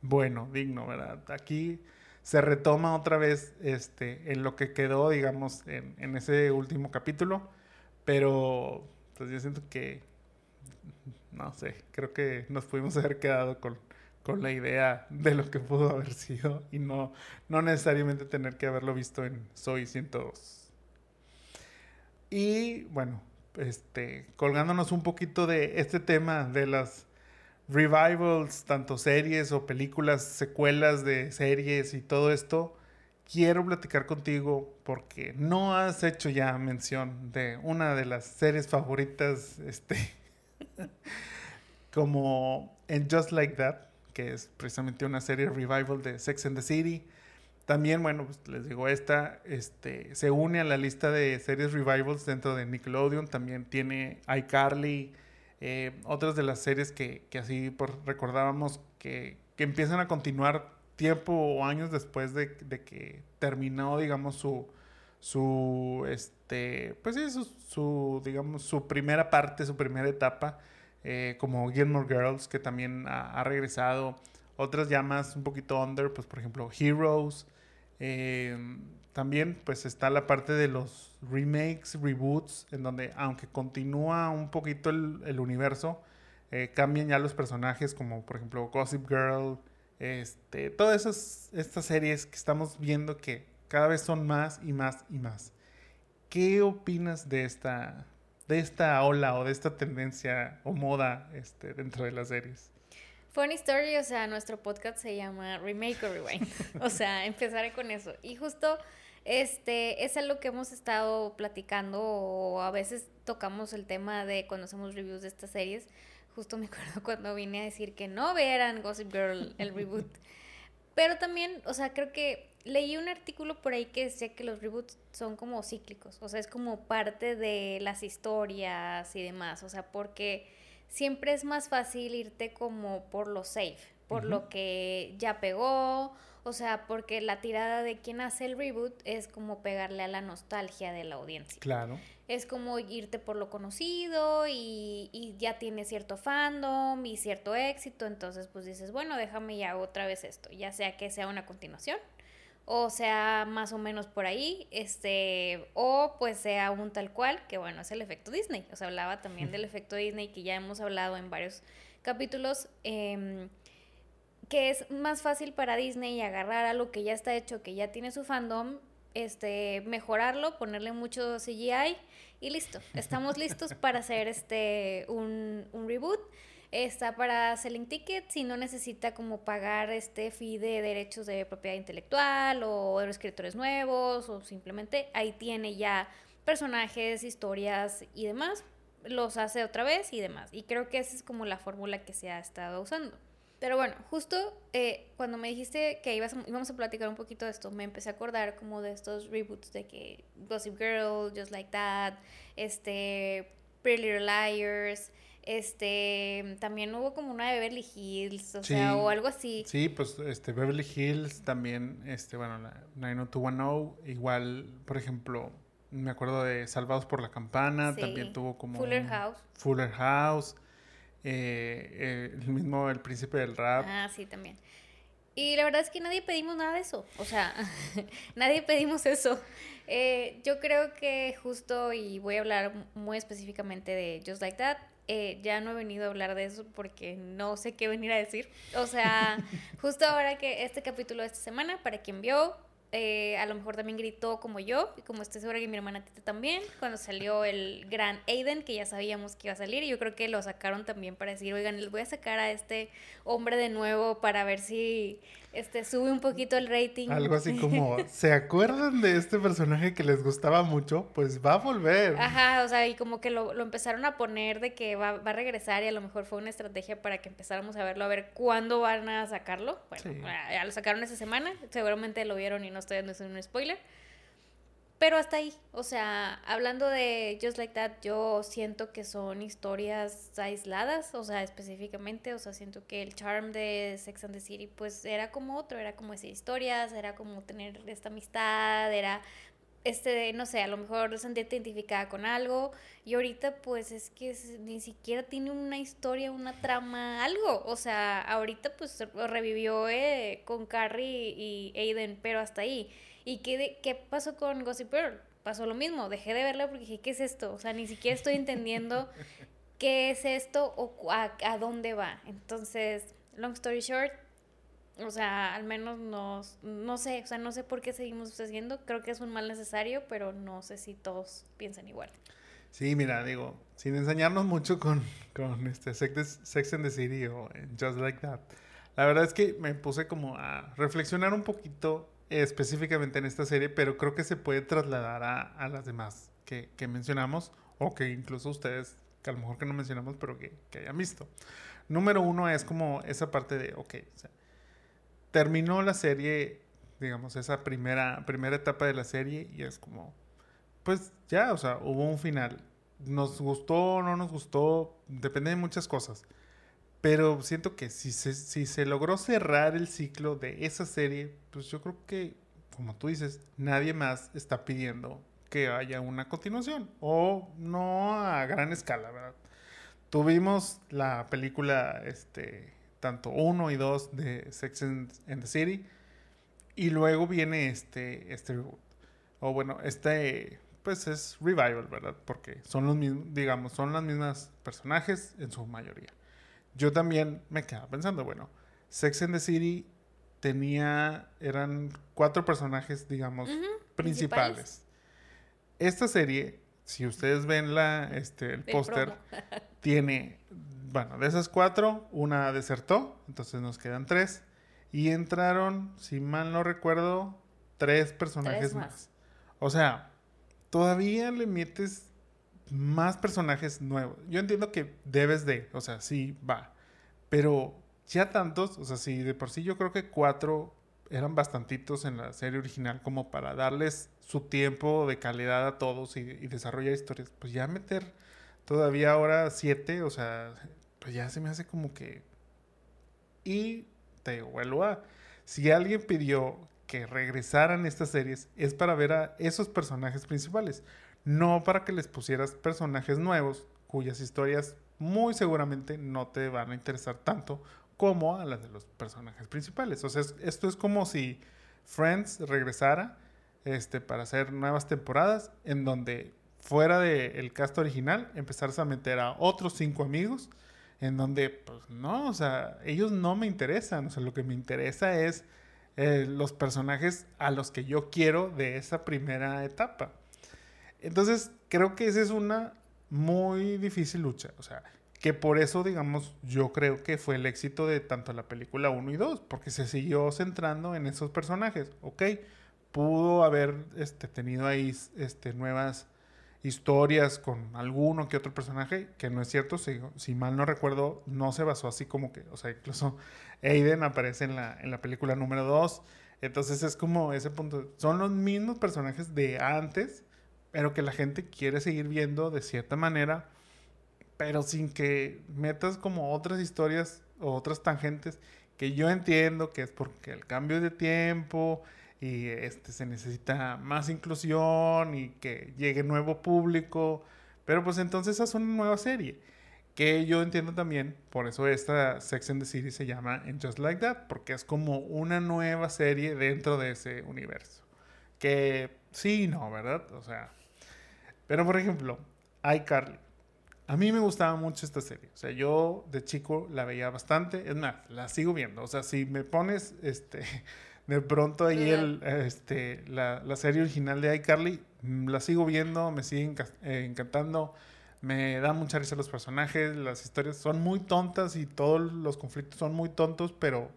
bueno, digno, ¿verdad? Aquí se retoma otra vez este, en lo que quedó, digamos, en, en ese último capítulo. Pero, pues yo siento que no sé, creo que nos pudimos haber quedado con, con la idea de lo que pudo haber sido y no, no necesariamente tener que haberlo visto en Soy 102. Y bueno, este, colgándonos un poquito de este tema de las revivals, tanto series o películas, secuelas de series y todo esto, quiero platicar contigo porque no has hecho ya mención de una de las series favoritas este, como en Just Like That, que es precisamente una serie revival de Sex and the City. También, bueno, pues les digo, esta este, se une a la lista de series revivals dentro de Nickelodeon. También tiene iCarly, eh, otras de las series que, que así recordábamos que, que, empiezan a continuar tiempo o años después de, de que terminó, digamos, su, su, este, pues sí, su, su, digamos, su primera parte, su primera etapa, eh, como Gilmore Girls, que también ha, regresado, otras ya más un poquito under, pues por ejemplo Heroes, eh, también pues está la parte de los remakes, reboots, en donde aunque continúa un poquito el, universo, eh, cambian ya los personajes, como por ejemplo Gossip Girl, este, todas esas estas series que estamos viendo que cada vez son más y más y más. ¿qué opinas de esta, de esta ola o de esta tendencia o moda este, dentro de las series? Funny story, o sea, nuestro podcast se llama Remake or Rewind. o sea, empezaré con eso. Y justo este es algo que hemos estado platicando o a veces tocamos el tema de cuando hacemos reviews de estas series. Justo me acuerdo cuando vine a decir que no vieran Gossip Girl el reboot. Pero también, o sea, creo que leí un artículo por ahí que decía que los reboots son como cíclicos, o sea, es como parte de las historias y demás, o sea, porque siempre es más fácil irte como por lo safe, por lo que ya pegó, o sea, porque la tirada de quien hace el reboot es como pegarle a la nostalgia de la audiencia. Claro. Es como irte por lo conocido y, y ya tiene cierto fandom y cierto éxito, entonces pues dices, bueno, déjame ya otra vez esto, ya sea que sea una continuación o sea más o menos por ahí, este, o pues sea un tal cual, que bueno, es el efecto Disney. O sea, hablaba también del efecto Disney que ya hemos hablado en varios capítulos, em, que es más fácil para Disney agarrar a lo que ya está hecho, que ya tiene su fandom, este, mejorarlo, ponerle mucho CGI y listo. Estamos listos para hacer este un, un reboot está para selling tickets y no necesita como pagar este fee de derechos de propiedad intelectual o escritores nuevos o simplemente ahí tiene ya personajes, historias y demás, los hace otra vez y demás. Y creo que esa es como la fórmula que se ha estado usando. Pero bueno, justo eh, cuando me dijiste que ibas íbamos a platicar un poquito de esto, me empecé a acordar como de estos reboots de que Gossip Girl, Just Like That, este, Pretty Little Liars, este, también hubo como una de Beverly Hills, o sea, o algo así. Sí, pues este Beverly Hills también, este, bueno, la 90210, igual, por ejemplo, me acuerdo de Salvados por la Campana, también tuvo como Fuller House. Fuller House. Eh, el mismo El Príncipe del Rap. Ah, sí, también. Y la verdad es que nadie pedimos nada de eso. O sea, nadie pedimos eso. Eh, yo creo que justo, y voy a hablar muy específicamente de Just Like That, eh, ya no he venido a hablar de eso porque no sé qué venir a decir. O sea, justo ahora que este capítulo de esta semana, para quien vio, eh, a lo mejor también gritó como yo, y como estoy segura que mi hermana Tita también, cuando salió el gran Aiden, que ya sabíamos que iba a salir, y yo creo que lo sacaron también para decir, oigan, les voy a sacar a este hombre de nuevo para ver si este sube un poquito el rating. Algo así como, ¿se acuerdan de este personaje que les gustaba mucho? Pues va a volver. Ajá, o sea, y como que lo, empezaron a poner de que va, va, a regresar y a lo mejor fue una estrategia para que empezáramos a verlo, a ver cuándo van a sacarlo. Bueno, ya lo sacaron esa semana, seguramente lo vieron y no estoy dando un spoiler. Pero hasta ahí, o sea, hablando de Just Like That, yo siento que son historias aisladas, o sea, específicamente, o sea, siento que el charm de Sex and the City, pues era como otro, era como esas historias, era como tener esta amistad, era, este, no sé, a lo mejor sentirte identificada con algo, y ahorita pues es que ni siquiera tiene una historia, una trama, algo, o sea, ahorita pues revivió eh, con Carrie y Aiden, pero hasta ahí. ¿Y qué, qué pasó con Gossip Girl? Pasó lo mismo, dejé de verla porque dije, ¿qué es esto? O sea, ni siquiera estoy entendiendo qué es esto o a, a dónde va. Entonces, long story short, o sea, al menos nos, no sé, o sea, no sé por qué seguimos haciendo, creo que es un mal necesario, pero no sé si todos piensan igual. Sí, mira, digo, sin enseñarnos mucho con, con este Sex, Sex and the City o Just Like That, la verdad es que me puse como a reflexionar un poquito específicamente en esta serie, pero creo que se puede trasladar a, las demás que, mencionamos o que incluso ustedes, que a lo mejor que no mencionamos, pero que, hayan visto. Número uno es como esa parte de, ok, terminó la serie, digamos, esa primera, primera etapa de la serie y es como, pues ya, o sea, hubo un final. Nos gustó no nos gustó, depende de muchas cosas. Pero siento que si se, si se logró cerrar el ciclo de esa serie, pues yo creo que, como tú dices, nadie más está pidiendo que haya una continuación. O no a gran escala, ¿verdad? Tuvimos la película, este, tanto uno y dos de Sex and, the City. Y luego viene este, este O bueno, este, pues es revival, ¿verdad? Porque son los mismos, digamos, son las mismas personajes en su mayoría yo también me quedaba pensando, bueno, Sex and the City tenía, eran cuatro personajes, digamos, principales. esta serie, si ustedes ven la, este, el póster, tiene, bueno, de esas cuatro, una desertó, entonces nos quedan tres. Y entraron, si mal no recuerdo, tres personajes más. O sea, todavía le metes más personajes nuevos. Yo entiendo que debes de, o sea, sí, va. Pero ya tantos, o sea, sí, de por sí yo creo que cuatro eran bastantitos en la serie original como para darles su tiempo de calidad a todos y, desarrollar historias. Pues ya meter todavía ahora siete, o sea, pues ya se me hace como que... Y te vuelvo a... Si alguien pidió que regresaran estas series, es para ver a esos personajes principales, no para que les pusieras personajes nuevos cuyas historias muy seguramente no te van a interesar tanto como a las de los personajes principales. O sea, esto es como si Friends regresara este, para hacer nuevas temporadas en donde fuera del cast original empezarás a meter a otros cinco amigos en donde, pues no, o sea, ellos no me interesan, o sea, lo que me interesa es eh, los personajes a los que yo quiero de esa primera etapa. Entonces, creo que esa es una muy difícil lucha, o sea, que por eso, digamos, yo creo que fue el éxito de tanto la película 1 y 2, porque se siguió centrando en esos personajes. Ok, pudo haber este, tenido ahí este, nuevas historias con alguno que otro personaje, que no es cierto, si, si, mal no recuerdo, no se basó así como que, o sea, incluso Aiden aparece en la, en la película número 2, entonces es como ese punto, son los mismos personajes de antes, pero que la gente quiere seguir viendo de cierta manera pero sin que metas como otras historias o otras tangentes que yo entiendo que es porque el cambio de tiempo y este se necesita más inclusión y que llegue nuevo público, pero pues entonces es una nueva serie que yo entiendo también, por eso esta Sex and the City se llama Just Like That, porque es como una nueva serie dentro de ese universo. Que sí, no, ¿verdad? O sea, pero por ejemplo, iCarly. A mí me gustaba mucho esta serie. O sea, yo de chico la veía bastante. Es más, la sigo viendo. O sea, si me pones este, de pronto ahí el, este, la, la, serie original de iCarly, mm, la sigo viendo, me sigue eh, encantando. Me da mucha risa los personajes, las historias son muy tontas y todos los conflictos son muy tontos, pero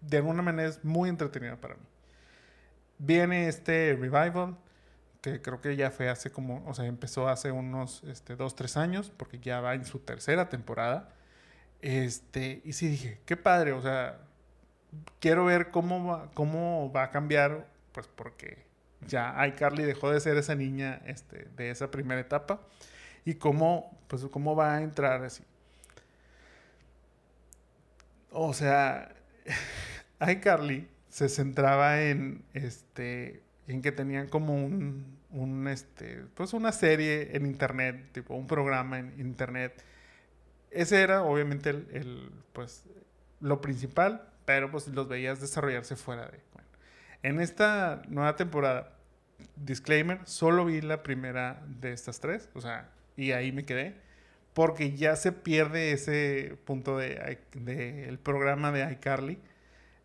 de alguna manera es muy entretenida para mí. Viene este revival que creo que ya fue hace como, o sea, empezó hace unos este, dos, tres años, porque ya va en su tercera temporada. Este, y sí dije, qué padre, o sea, quiero ver cómo va, cómo va a cambiar, pues porque ya iCarly dejó de ser esa niña este, de esa primera etapa y cómo, pues, cómo va a entrar así. O sea, iCarly se centraba en, este, en que tenían como un, un, este, pues una serie en internet, tipo un programa en internet. Ese era obviamente el, pues, lo principal, pero pues los veías desarrollarse fuera de. Bueno, en esta nueva temporada, disclaimer, solo vi la primera de estas tres, o sea, y ahí me quedé, porque ya se pierde ese punto de, de el programa de iCarly,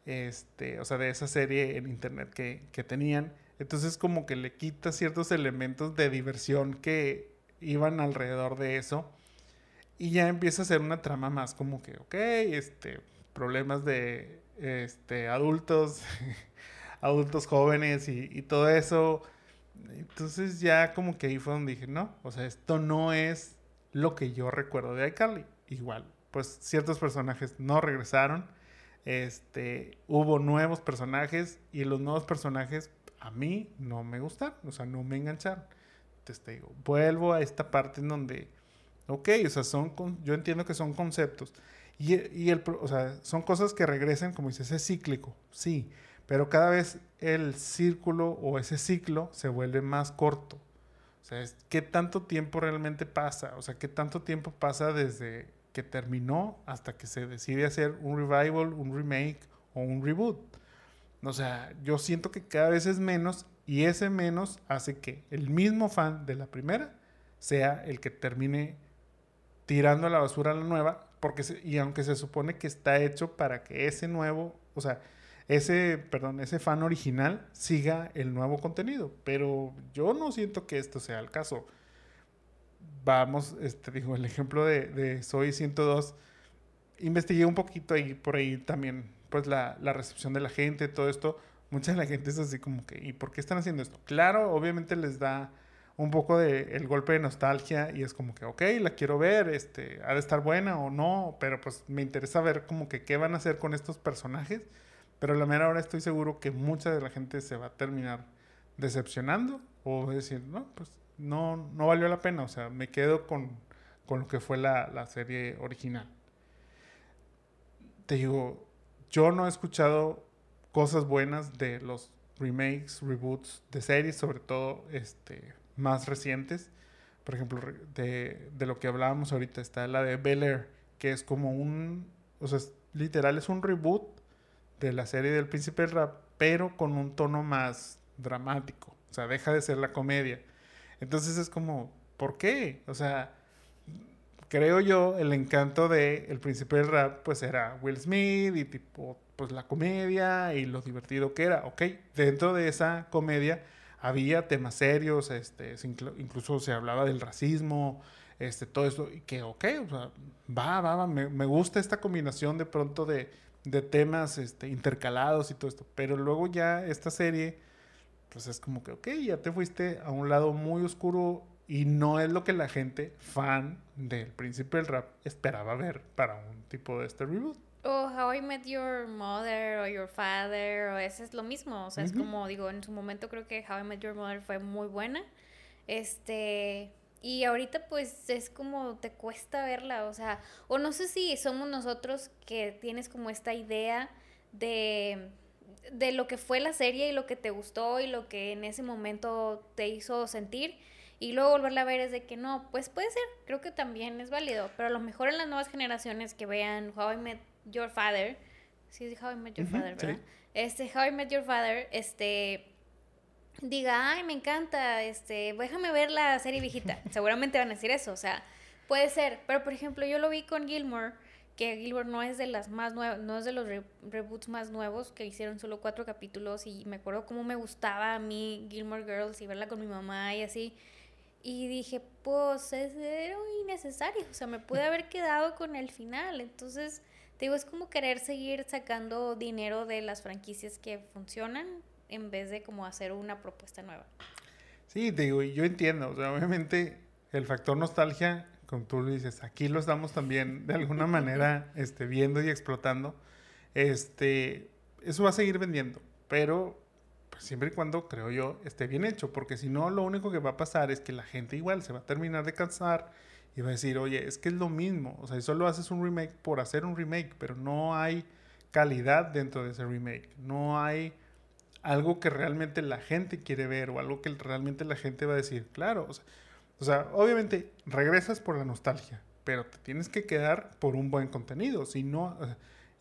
este, o sea, de esa serie en internet que, que tenían entonces como que le quita ciertos elementos de diversión que iban alrededor de eso. Y ya empieza a ser una trama más como que, ok, este, problemas de este, adultos, adultos jóvenes y, y, todo eso. Entonces ya como que ahí fue donde dije, no, o sea, esto no es lo que yo recuerdo de iCarly. Igual, pues ciertos personajes no regresaron. Este, hubo nuevos personajes y los nuevos personajes a mí no me gustaron, o sea, no me engancharon. Entonces te digo, vuelvo a esta parte en donde, ok, o sea, son, yo entiendo que son conceptos. Y, y el, o sea, son cosas que regresen, como dices, es cíclico, sí, pero cada vez el círculo o ese ciclo se vuelve más corto. O sea, ¿qué tanto tiempo realmente pasa? O sea, ¿qué tanto tiempo pasa desde que terminó hasta que se decide hacer un revival, un remake o un reboot? O sea, yo siento que cada vez es menos y ese menos hace que el mismo fan de la primera sea el que termine tirando a la basura la nueva, porque y aunque se supone que está hecho para que ese nuevo, o sea, ese, perdón, ese fan original siga el nuevo contenido. Pero yo no siento que esto sea el caso. Vamos, este, digo, el ejemplo de, de Soy 102, investigué un poquito ahí, por ahí también, pues la, la recepción de la gente, todo esto. Mucha de la gente es así como que, ¿y por qué están haciendo esto? Claro, obviamente les da un poco de el golpe de nostalgia y es como que, ok, la quiero ver, este, ha de estar buena o no, pero pues me interesa ver como que qué van a hacer con estos personajes, pero a la mera hora estoy seguro que mucha de la gente se va a terminar decepcionando o decir, no, pues no, no valió la pena, o sea, me quedo con, con lo que fue la, la serie original. Te digo, yo no he escuchado cosas buenas de los remakes, reboots de series, sobre todo este más recientes. Por ejemplo, de, de lo que hablábamos ahorita, está la de Bel Air, que es como un, o sea, literal es un reboot de la serie del Príncipe Rap, pero con un tono más dramático. O sea, deja de ser la comedia. Entonces es como, ¿por qué? O sea, creo yo, el encanto de El Príncipe del Rap, pues era Will Smith y tipo, pues la comedia y lo divertido que era. Ok, dentro de esa comedia había temas serios, este, incluso se hablaba del racismo, este, todo eso, y que, ok, o sea, va, va, va, me, me gusta esta combinación de pronto de, de, temas este, intercalados y todo esto, pero luego ya esta serie, pues es como que, ok, ya te fuiste a un lado muy oscuro y no es lo que la gente fan del príncipe del rap esperaba ver para un tipo de este reboot o How I Met Your Mother o Your Father, o ese es lo mismo. O sea, es como, digo, en su momento creo que How I Met Your Mother fue muy buena. Este. Y ahorita pues es como te cuesta verla, o sea, o no sé si somos nosotros que tienes como esta idea de, de lo que fue la serie y lo que te gustó y lo que en ese momento te hizo sentir y luego volverla a ver es de que no, pues puede ser, creo que también es válido, pero a lo mejor en las nuevas generaciones que vean How I Met Your Father, sí es How I Met Your Father, ¿verdad? Este, How I Met Your Father, este, diga, ay, me encanta, este, déjame ver la serie viejita. Seguramente van a decir eso, o sea, puede ser. Pero, por ejemplo, yo lo vi con Gilmore, que Gilmore no es de las más nuevas, no es de los reboots más nuevos, que hicieron solo cuatro capítulos y me acuerdo cómo me gustaba a mí Gilmore Girls y verla con mi mamá y así. Y dije, pues, es innecesario, o sea, me pude haber quedado con el final, entonces te digo, es como querer seguir sacando dinero de las franquicias que funcionan en vez de como hacer una propuesta nueva. Sí, te digo, yo entiendo, o sea, obviamente el factor nostalgia, como tú lo dices, aquí lo estamos también de alguna manera este, viendo y explotando. Este, eso va a seguir vendiendo, pero pues, siempre y cuando, creo yo, esté bien hecho, porque si no, lo único que va a pasar es que la gente igual se va a terminar de cansar y va a decir, oye, es que es lo mismo. O sea, solo haces un remake por hacer un remake, pero no hay calidad dentro de ese remake. No hay algo que realmente la gente quiere ver o algo que realmente la gente va a decir, claro. O sea, obviamente regresas por la nostalgia, pero te tienes que quedar por un buen contenido. Si no,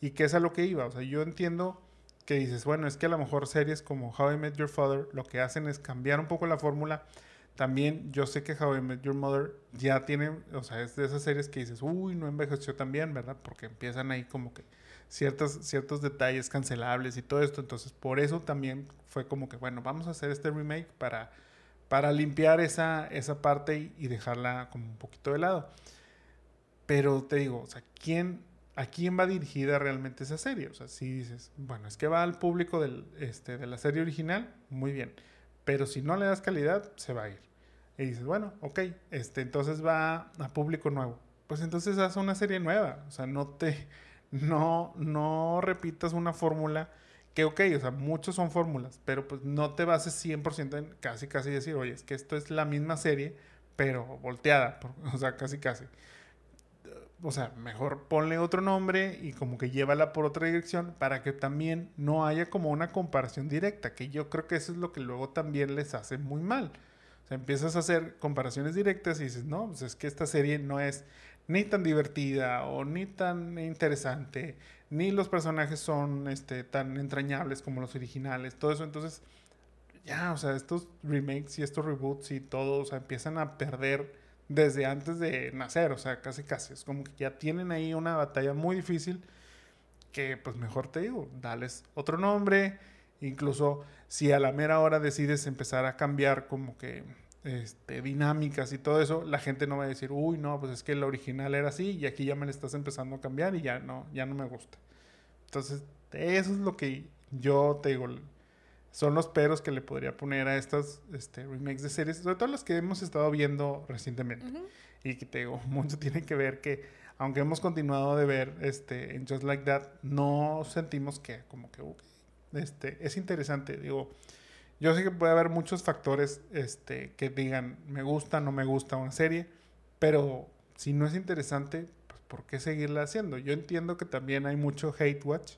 y que es a lo que iba. O sea, yo entiendo que dices, bueno, es que a lo mejor series como How I Met Your Father lo que hacen es cambiar un poco la fórmula también yo sé que How I Met Your Mother ya tiene, o sea, es de esas series que dices, uy, no envejeció tan bien, ¿verdad? Porque empiezan ahí como que ciertos, ciertos detalles cancelables y todo esto. Entonces, por eso también fue como que, bueno, vamos a hacer este remake para, para limpiar esa, esa parte y, dejarla como un poquito de lado. Pero te digo, o ¿quién, ¿a quién va dirigida realmente esa serie? O sea, si dices, bueno, es que va al público del, este, de la serie original, muy bien. Pero si no le das calidad, se va a ir. Y dices, bueno, ok, este, entonces va a público nuevo. Pues entonces haz una serie nueva. O sea, no te, no, no repitas una fórmula que, ok, o sea, muchos son fórmulas, pero pues no te bases 100% en casi, casi decir, oye, es que esto es la misma serie, pero volteada, o sea, casi, casi o sea, mejor ponle otro nombre y como que llévala por otra dirección para que también no haya como una comparación directa, que yo creo que eso es lo que luego también les hace muy mal. O sea, empiezas a hacer comparaciones directas y dices, no, pues es que esta serie no es ni tan divertida o ni tan interesante, ni los personajes son este, tan entrañables como los originales, todo eso. Entonces, ya, o sea, estos remakes y estos reboots y todo, o sea, empiezan a perder desde antes de nacer, o sea, casi casi. Es como que ya tienen ahí una batalla muy difícil que pues mejor te digo, dales otro nombre, incluso si a la mera hora decides empezar a cambiar como que este, dinámicas y todo eso, la gente no va a decir, uy, no, pues es que el original era así y aquí ya me le estás empezando a cambiar y ya no, ya no me gusta. Entonces, eso es lo que yo te digo, son los peros que le podría poner a estas este, remakes de series, sobre todo las que hemos estado viendo recientemente. Y que te digo, mucho tiene que ver que, aunque hemos continuado de ver este, en Just Like That, no sentimos que como que este, es interesante. Digo, yo sé que puede haber muchos factores este, que digan me gusta, no me gusta una serie, pero si no es interesante, ¿por qué seguirla haciendo? Yo entiendo que también hay mucho hate watch,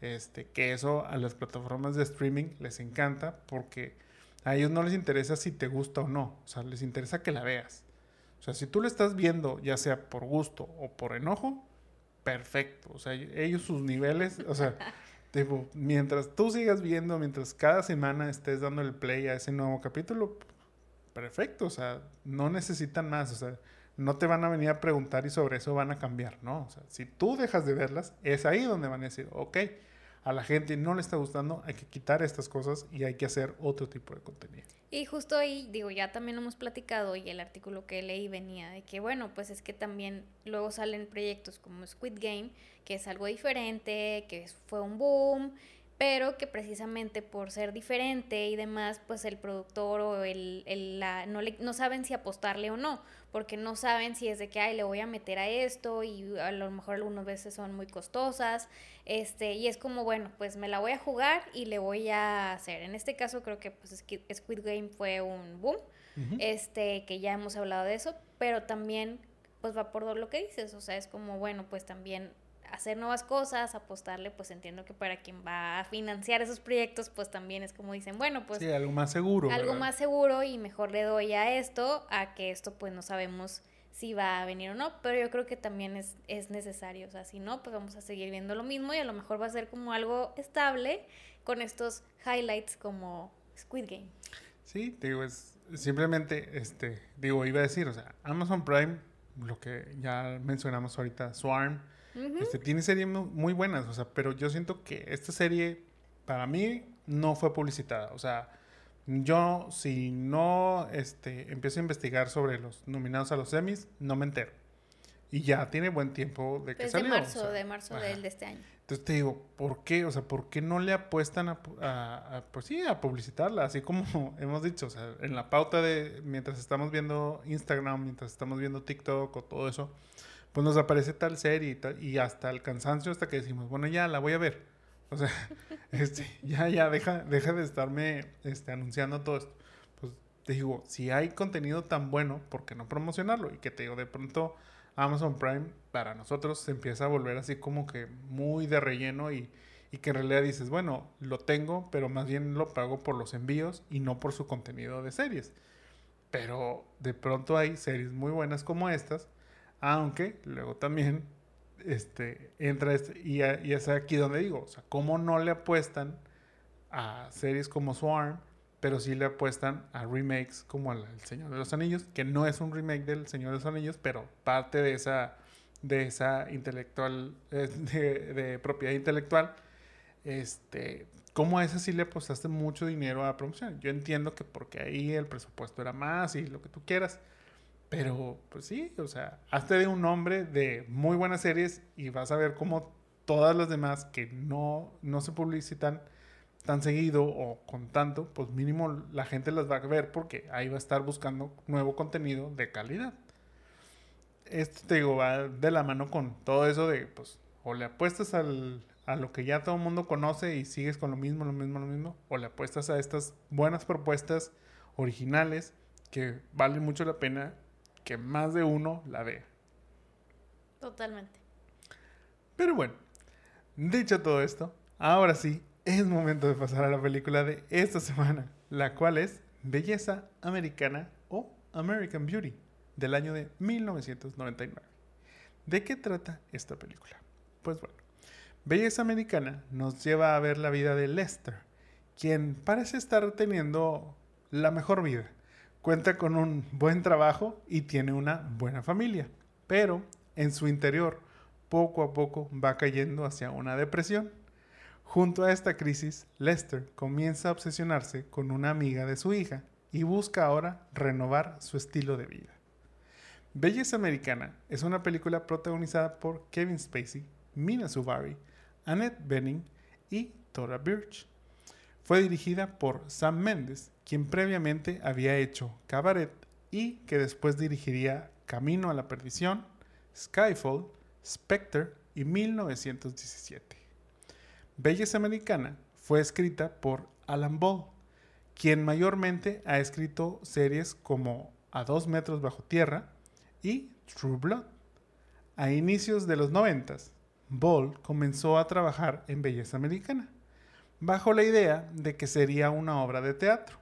este, que eso a las plataformas de streaming les encanta porque a ellos no les interesa si te gusta o no, o sea, les interesa que la veas. O sea, si tú lo estás viendo, ya sea por gusto o por enojo, perfecto. O sea, ellos sus niveles, o sea, Tipo, mientras tú sigas viendo, mientras cada semana estés dando el play a ese nuevo capítulo, perfecto, o sea, no necesitan más, o sea, no te van a venir a preguntar y sobre eso van a cambiar, ¿no? O sea, si tú dejas de verlas, es ahí donde van a decir, ok, a la gente no le está gustando, hay que quitar estas cosas y hay que hacer otro tipo de contenido. Y justo ahí, digo, ya también hemos platicado y el artículo que leí venía de que, bueno, pues es que también luego salen proyectos como Squid Game, que es algo diferente, que fue un boom, pero que precisamente por ser diferente y demás, pues el productor o el, el la, no, le, no saben si apostarle o no, porque no saben si es de que, ay, le voy a meter a esto y a lo mejor algunas veces son muy costosas, este, y es como, bueno, pues me la voy a jugar y le voy a hacer. En este caso creo que pues Squid Game fue un boom, este, que ya hemos hablado de eso, pero también pues va por lo que dices, o sea, es como, bueno, pues también hacer nuevas cosas, apostarle, pues entiendo que para quien va a financiar esos proyectos, pues también es como dicen, bueno, pues... Sí, algo más seguro. Algo más seguro y mejor le doy a esto, a que esto pues no sabemos si va a venir o no, pero yo creo que también es, es necesario, o sea, si no, pues vamos a seguir viendo lo mismo y a lo mejor va a ser como algo estable con estos highlights como Squid Game. Sí, digo, es simplemente, este, digo, iba a decir, o sea, Amazon Prime, lo que ya mencionamos ahorita, Swarm, este, tiene series muy buenas, o sea, pero yo siento que esta serie para mí no fue publicitada. O sea, yo si no este, empiezo a investigar sobre los nominados a los semis, no me entero. Y ya tiene buen tiempo de que pues salió. De marzo, de marzo de este año. Entonces te digo, ¿por qué? O sea, ¿por qué no le apuestan a, a, pues sí, a publicitarla? Así como hemos dicho, o sea, en la pauta de mientras estamos viendo Instagram, mientras estamos viendo TikTok o todo eso, pues nos aparece tal serie y, tal, y hasta el cansancio hasta que decimos, bueno, ya la voy a ver. O sea, este, ya, ya, deja, deja de estarme este, anunciando todo esto. Pues te digo, si hay contenido tan bueno, ¿por qué no promocionarlo? Y que te digo, de pronto Amazon Prime para nosotros se empieza a volver así como que muy de relleno y, y que en realidad dices, bueno, lo tengo, pero más bien lo pago por los envíos y no por su contenido de series. Pero de pronto hay series muy buenas como estas aunque luego también este, entra este, y, es aquí donde digo, o sea, ¿cómo no le apuestan a series como Swarm, pero sí le apuestan a remakes como El Señor de los Anillos, que no es un remake del Señor de los Anillos, pero parte de esa, de esa intelectual, de, propiedad intelectual, este, ¿cómo a esa sí le apostaste mucho dinero a promoción? Yo entiendo que porque ahí el presupuesto era más y lo que tú quieras, pero, pues sí, o sea, hazte de un nombre de muy buenas series y vas a ver cómo todas las demás que no, no se publicitan tan seguido o con tanto, pues mínimo la gente las va a ver porque ahí va a estar buscando nuevo contenido de calidad. Esto te digo, va de la mano con todo eso de, pues, o le apuestas al, a lo que ya todo el mundo conoce y sigues con lo mismo, lo mismo, lo mismo, o le apuestas a estas buenas propuestas originales que valen mucho la pena que más de uno la vea. Totalmente. Pero bueno, dicho todo esto, ahora sí es momento de pasar a la película de esta semana, la cual es Belleza Americana o American Beauty, del año de 1999. ¿De qué trata esta película? Pues bueno, Belleza Americana nos lleva a ver la vida de Lester, quien parece estar teniendo la mejor vida cuenta con un buen trabajo y tiene una buena familia, pero en su interior poco a poco va cayendo hacia una depresión. Junto a esta crisis, Lester comienza a obsesionarse con una amiga de su hija y busca ahora renovar su estilo de vida. Belleza Americana es una película protagonizada por Kevin Spacey, Mina Suvari, Annette Bening y Tora Birch. Fue dirigida por Sam Mendes, quien previamente había hecho Cabaret y que después dirigiría Camino a la Perdición, Skyfall, Spectre y 1917. Belleza Americana fue escrita por Alan Ball, quien mayormente ha escrito series como A dos metros bajo tierra y True Blood. A inicios de los noventas, Ball comenzó a trabajar en Belleza Americana, bajo la idea de que sería una obra de teatro.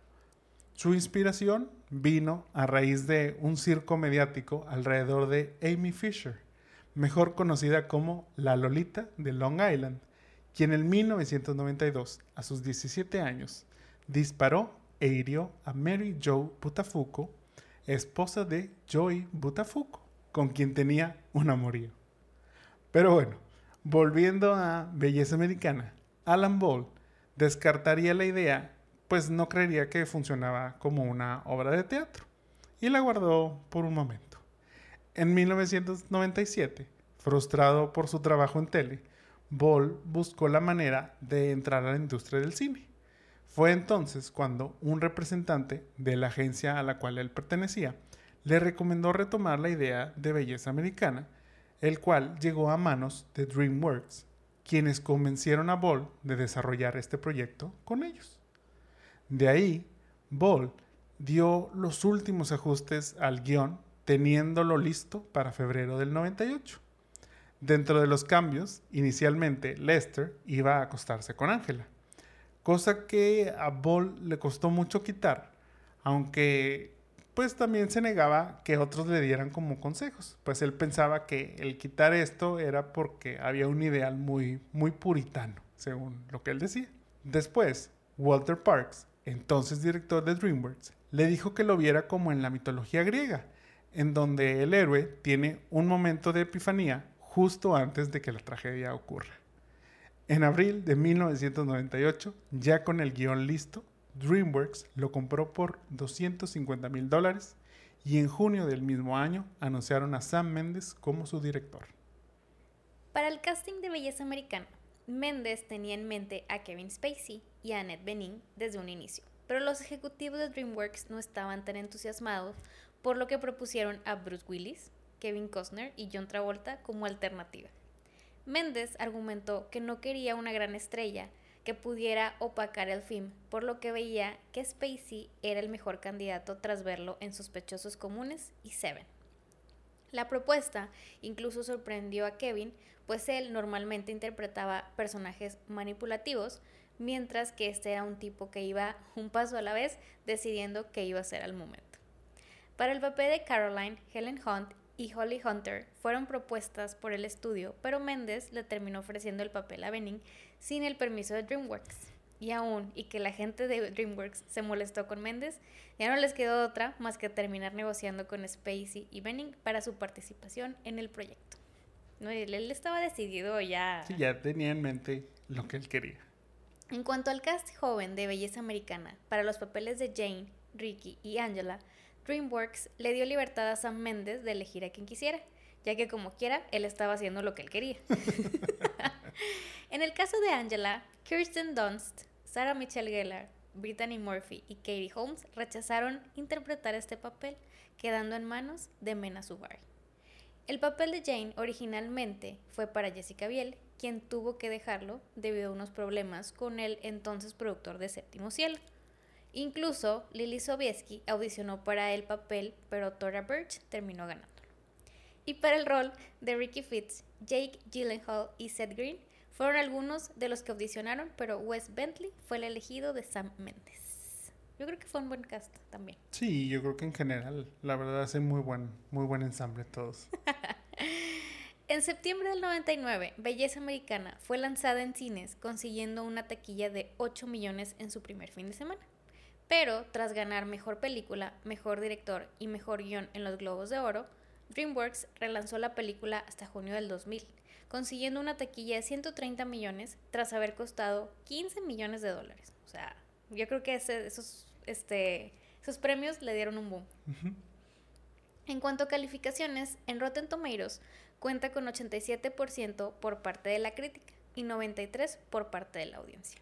Su inspiración vino a raíz de un circo mediático alrededor de Amy Fisher, mejor conocida como la Lolita de Long Island, quien en 1992, a sus 17 años, disparó e hirió a Mary Jo Butafuco, esposa de Joey Butafuco, con quien tenía un amorío. Pero bueno, volviendo a Belleza Americana, Alan Ball descartaría la idea, pues no creería que funcionaba como una obra de teatro, y la guardó por un momento. En 1997, frustrado por su trabajo en tele, Ball buscó la manera de entrar a la industria del cine. Fue entonces cuando un representante de la agencia a la cual él pertenecía le recomendó retomar la idea de belleza americana, el cual llegó a manos de DreamWorks, quienes convencieron a Ball de desarrollar este proyecto con ellos. De ahí, Ball dio los últimos ajustes al guion, teniéndolo listo para febrero del 98. Dentro de los cambios, inicialmente Lester iba a acostarse con Angela, cosa que a Ball le costó mucho quitar, aunque pues también se negaba que otros le dieran como consejos, pues él pensaba que el quitar esto era porque había un ideal muy, muy puritano, según lo que él decía. Después, Walter Parks, entonces director de DreamWorks, le dijo que lo viera como en la mitología griega, en donde el héroe tiene un momento de epifanía justo antes de que la tragedia ocurra. En abril de 1998, ya con el guion listo, DreamWorks lo compró por 250 mil dólares y en junio del mismo año anunciaron a Sam Mendes como su director. Para el casting de Belleza Americana, Mendes tenía en mente a Kevin Spacey y a Annette Bening desde un inicio, pero los ejecutivos de DreamWorks no estaban tan entusiasmados, por lo que propusieron a Bruce Willis, Kevin Costner y John Travolta como alternativa. Mendes argumentó que no quería una gran estrella que pudiera opacar el film, por lo que veía que Spacey era el mejor candidato tras verlo en Sospechosos Comunes y Seven. La propuesta incluso sorprendió a Kevin, pues él normalmente interpretaba personajes manipulativos, mientras que este era un tipo que iba un paso a la vez decidiendo qué iba a hacer al momento. Para el papel de Caroline, Helen Hunt y Holly Hunter fueron propuestas por el estudio, pero Mendes le terminó ofreciendo el papel a Benning sin el permiso de DreamWorks. Y aún, y que la gente de DreamWorks se molestó con Mendes, ya no les quedó otra más que terminar negociando con Spacey y Benning para su participación en el proyecto. No, él, él estaba decidido ya. Sí, ya tenía en mente lo que él quería. En cuanto al cast joven de belleza americana, para los papeles de Jane, Ricky y Angela, DreamWorks le dio libertad a Sam Mendes de elegir a quien quisiera, ya que como quiera, él estaba haciendo lo que él quería. en el caso de Angela, Kirsten Dunst, Sarah Michelle Gellar, Brittany Murphy y Katie Holmes rechazaron interpretar este papel, quedando en manos de Mena Suvari. El papel de Jane originalmente fue para Jessica Biel, quien tuvo que dejarlo debido a unos problemas con el entonces productor de Séptimo Cielo. Incluso Lily Sobieski audicionó para el papel, pero Tora Birch terminó ganándolo. Y para el rol de Ricky Fitz, Jake Gyllenhaal y Seth Green fueron algunos de los que audicionaron, pero Wes Bentley fue el elegido de Sam Mendes. Yo creo que fue un buen cast también. Sí, yo creo que en general, la verdad, hacen muy buen, muy buen ensamble todos. en septiembre del 99, Belleza Americana fue lanzada en cines, consiguiendo una taquilla de 8 millones en su primer fin de semana. Pero tras ganar mejor película, mejor director y mejor guion en los Globos de Oro, DreamWorks relanzó la película hasta junio del 2000, consiguiendo una taquilla de 130 millones tras haber costado 15 millones de dólares. O sea, yo creo que esos, este, esos premios le dieron un boom. En cuanto a calificaciones, en Rotten Tomatoes cuenta con 87% por parte de la crítica y 93% por parte de la audiencia.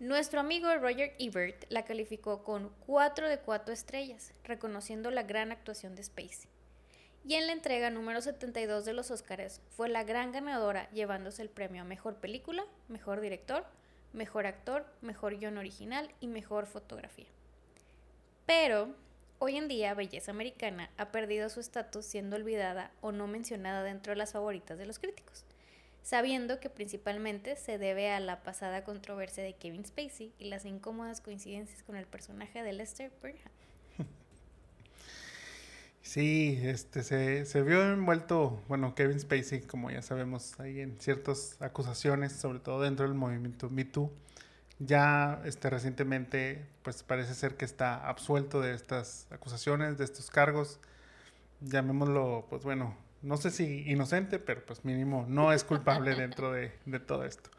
Nuestro amigo Roger Ebert la calificó con 4 de 4 estrellas, reconociendo la gran actuación de Spacey. Y en la entrega número 72 de los Oscars fue la gran ganadora llevándose el premio a Mejor Película, Mejor Director, Mejor Actor, Mejor Guión Original y Mejor Fotografía. Pero, hoy en día Belleza Americana ha perdido su estatus siendo olvidada o no mencionada dentro de las favoritas de los críticos sabiendo que principalmente se debe a la pasada controversia de Kevin Spacey y las incómodas coincidencias con el personaje de Lester Burnham. Sí, este se, se vio envuelto, bueno, Kevin Spacey, como ya sabemos, ahí en ciertas acusaciones, sobre todo dentro del movimiento Me Too. Ya este, recientemente, pues parece ser que está absuelto de estas acusaciones, de estos cargos. Llamémoslo, pues bueno, no sé si inocente, pero pues mínimo no es culpable dentro de, todo esto.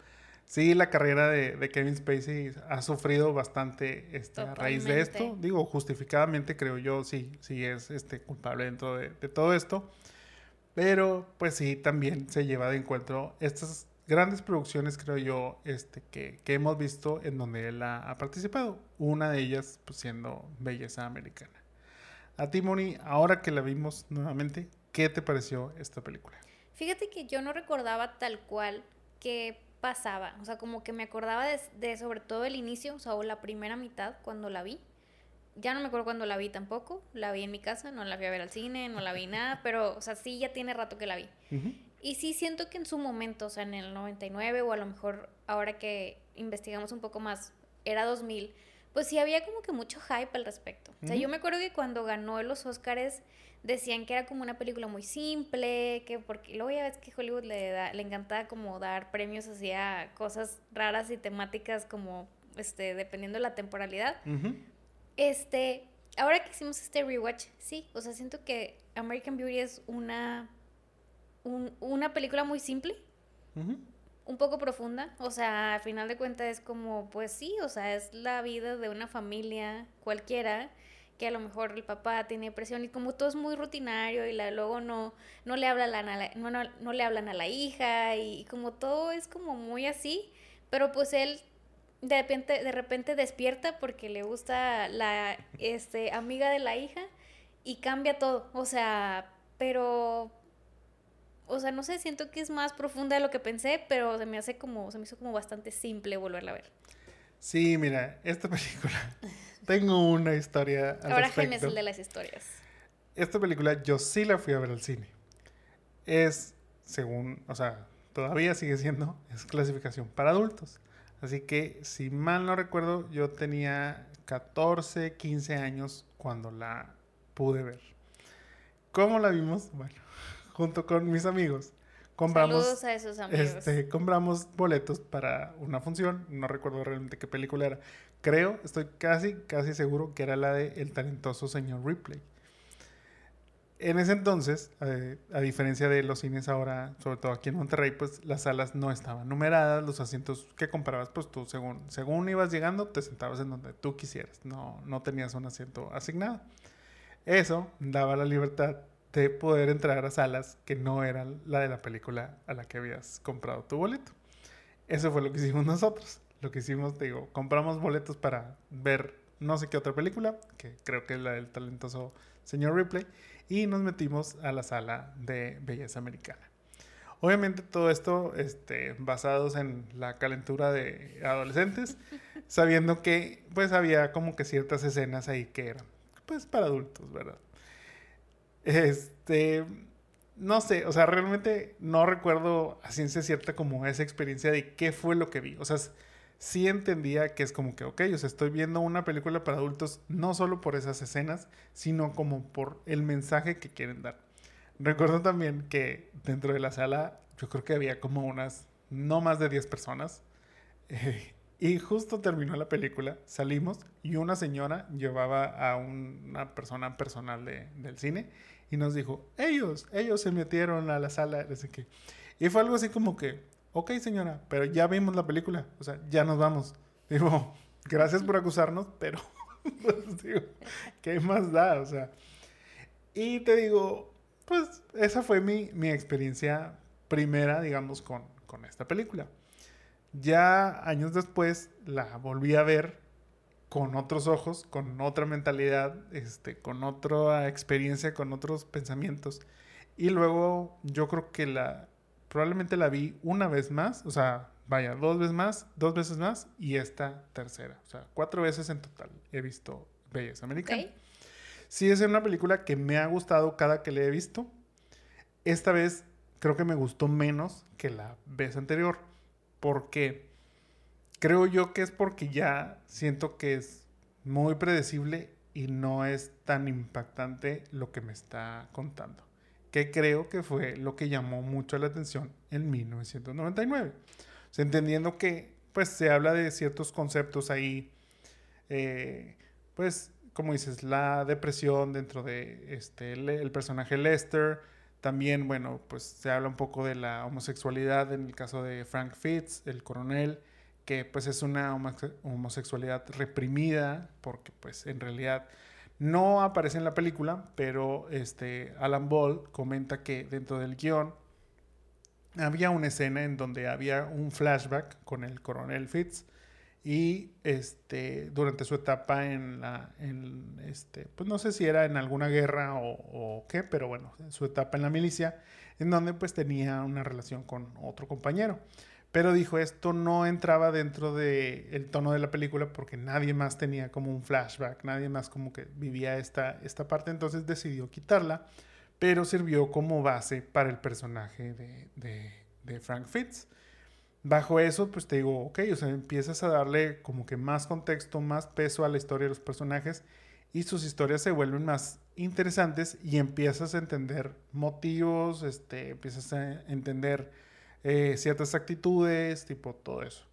Sí, la carrera de, Kevin Spacey ha sufrido bastante este, a raíz de esto. Digo, justificadamente creo yo, sí, sí es este, culpable dentro de, todo esto. Pero pues sí, también se lleva de encuentro estas grandes producciones, creo yo, este, que, hemos visto en donde él ha, participado. Una de ellas pues, siendo Belleza Americana. A Timony, ahora que la vimos nuevamente, ¿Qué te pareció esta película? Fíjate que yo no recordaba tal cual que pasaba, o sea, como que me acordaba de, sobre todo el inicio, o sea, o la primera mitad cuando la vi. Ya no me acuerdo cuando la vi tampoco, la vi en mi casa, no la fui a ver al cine, no la vi nada, pero, o sea, sí ya tiene rato que la vi. Y sí siento que en su momento, o sea, en el 99 o a lo mejor ahora que investigamos un poco más, era 2000, pues sí había como que mucho hype al respecto. O sea, yo me acuerdo que cuando ganó los Oscars decían que era como una película muy simple, que porque luego ya ves que Hollywood le, da, le encanta como dar premios hacia cosas raras y temáticas como, este, dependiendo de la temporalidad. Este, ahora que hicimos este rewatch, sí, o sea, siento que American Beauty es una, una película muy simple. Un poco profunda, o sea, al final de cuentas es como, pues sí, o sea, es la vida de una familia cualquiera que a lo mejor el papá tiene depresión y como todo es muy rutinario y luego no, no, le hablan a la, no, no, le hablan a la hija y, como todo es como muy así, pero pues él de repente, de repente despierta porque le gusta la este, amiga de la hija y cambia todo, o sea, pero o sea, no sé, siento que es más profunda de lo que pensé, pero se me hace como, se me hizo como bastante simple volverla a ver. Sí, mira, esta película tengo una historia al Ahora Jaime es el de las historias. Esta película yo sí la fui a ver al cine. Es, según, o sea, todavía sigue siendo, es clasificación para adultos. Así que, si mal no recuerdo, yo tenía 14, 15 años cuando la pude ver. ¿Cómo la vimos? Bueno, junto con mis amigos. Compramos, Saludos a esos amigos. Este, compramos boletos para una función. No recuerdo realmente qué película era. Creo, estoy casi, casi seguro que era la de El talentoso señor Ripley. En ese entonces, eh, a diferencia de los cines ahora, sobre todo aquí en Monterrey, pues las salas no estaban numeradas, los asientos que comprabas, pues tú según, según ibas llegando, te sentabas en donde tú quisieras, no, no tenías un asiento asignado. Eso daba la libertad de poder entrar a salas que no eran la de la película a la que habías comprado tu boleto. Eso fue lo que hicimos nosotros lo que hicimos, digo, compramos boletos para ver no sé qué otra película, que creo que es la del talentoso señor Ripley, y nos metimos a la sala de belleza americana. Obviamente todo esto este, basados en la calentura de adolescentes, sabiendo que pues había como que ciertas escenas ahí que eran pues para adultos, ¿verdad? Este, no sé, o sea, realmente no recuerdo a ciencia cierta como esa experiencia de qué fue lo que vi. O sea, sí entendía que es como que, ok, o sea, estoy viendo una película para adultos no solo por esas escenas, sino como por el mensaje que quieren dar. Recuerdo también que dentro de la sala yo creo que había como unas, no más de 10 personas. Eh, y justo terminó la película, salimos y una señora llevaba a una persona personal del cine y nos dijo, ellos, ellos se metieron a la sala, desde que... Y fue algo así como que, ok señora, pero ya vimos la película, o sea, ya nos vamos. Digo, gracias por acusarnos, pero pues, digo, ¿qué más da? O sea, y te digo, pues esa fue mi, mi experiencia primera, digamos, con, con esta película. Ya años después la volví a ver con otros ojos, con otra mentalidad, este, con otra experiencia, con otros pensamientos. Y luego yo creo que la, probablemente la vi una vez más, o sea, vaya, dos veces más, dos veces más y esta tercera. O sea, cuatro veces en total he visto Belleza Americana. Sí, es una película que me ha gustado cada que le he visto. Esta vez creo que me gustó menos que la vez anterior. Porque creo yo que es porque ya siento que es muy predecible y no es tan impactante lo que me está contando. Que creo que fue lo que llamó mucho la atención en 1999. O sea, entendiendo que pues se habla de ciertos conceptos ahí, eh, pues como dices, la depresión dentro de este, el personaje Lester, también, bueno, pues se habla un poco de la homosexualidad en el caso de Frank Fitz, el coronel, que pues es una homosexualidad reprimida, porque pues en realidad no aparece en la película, pero este Alan Ball comenta que dentro del guion había una escena en donde había un flashback con el coronel Fitz y este, durante su etapa en la, en este, pues no sé si era en alguna guerra o, qué, pero bueno, su etapa en la milicia, en donde pues tenía una relación con otro compañero. Pero dijo, esto no entraba dentro del el tono de la película porque nadie más tenía como un flashback, nadie más como que vivía esta, esta parte, entonces decidió quitarla, pero sirvió como base para el personaje de, de, de Frank Fitz. Bajo eso, pues te digo, ok, o sea, empiezas a darle como que más contexto, más peso a la historia de los personajes y sus historias se vuelven más interesantes y empiezas a entender motivos, este, empiezas a entender eh, ciertas actitudes, tipo todo eso.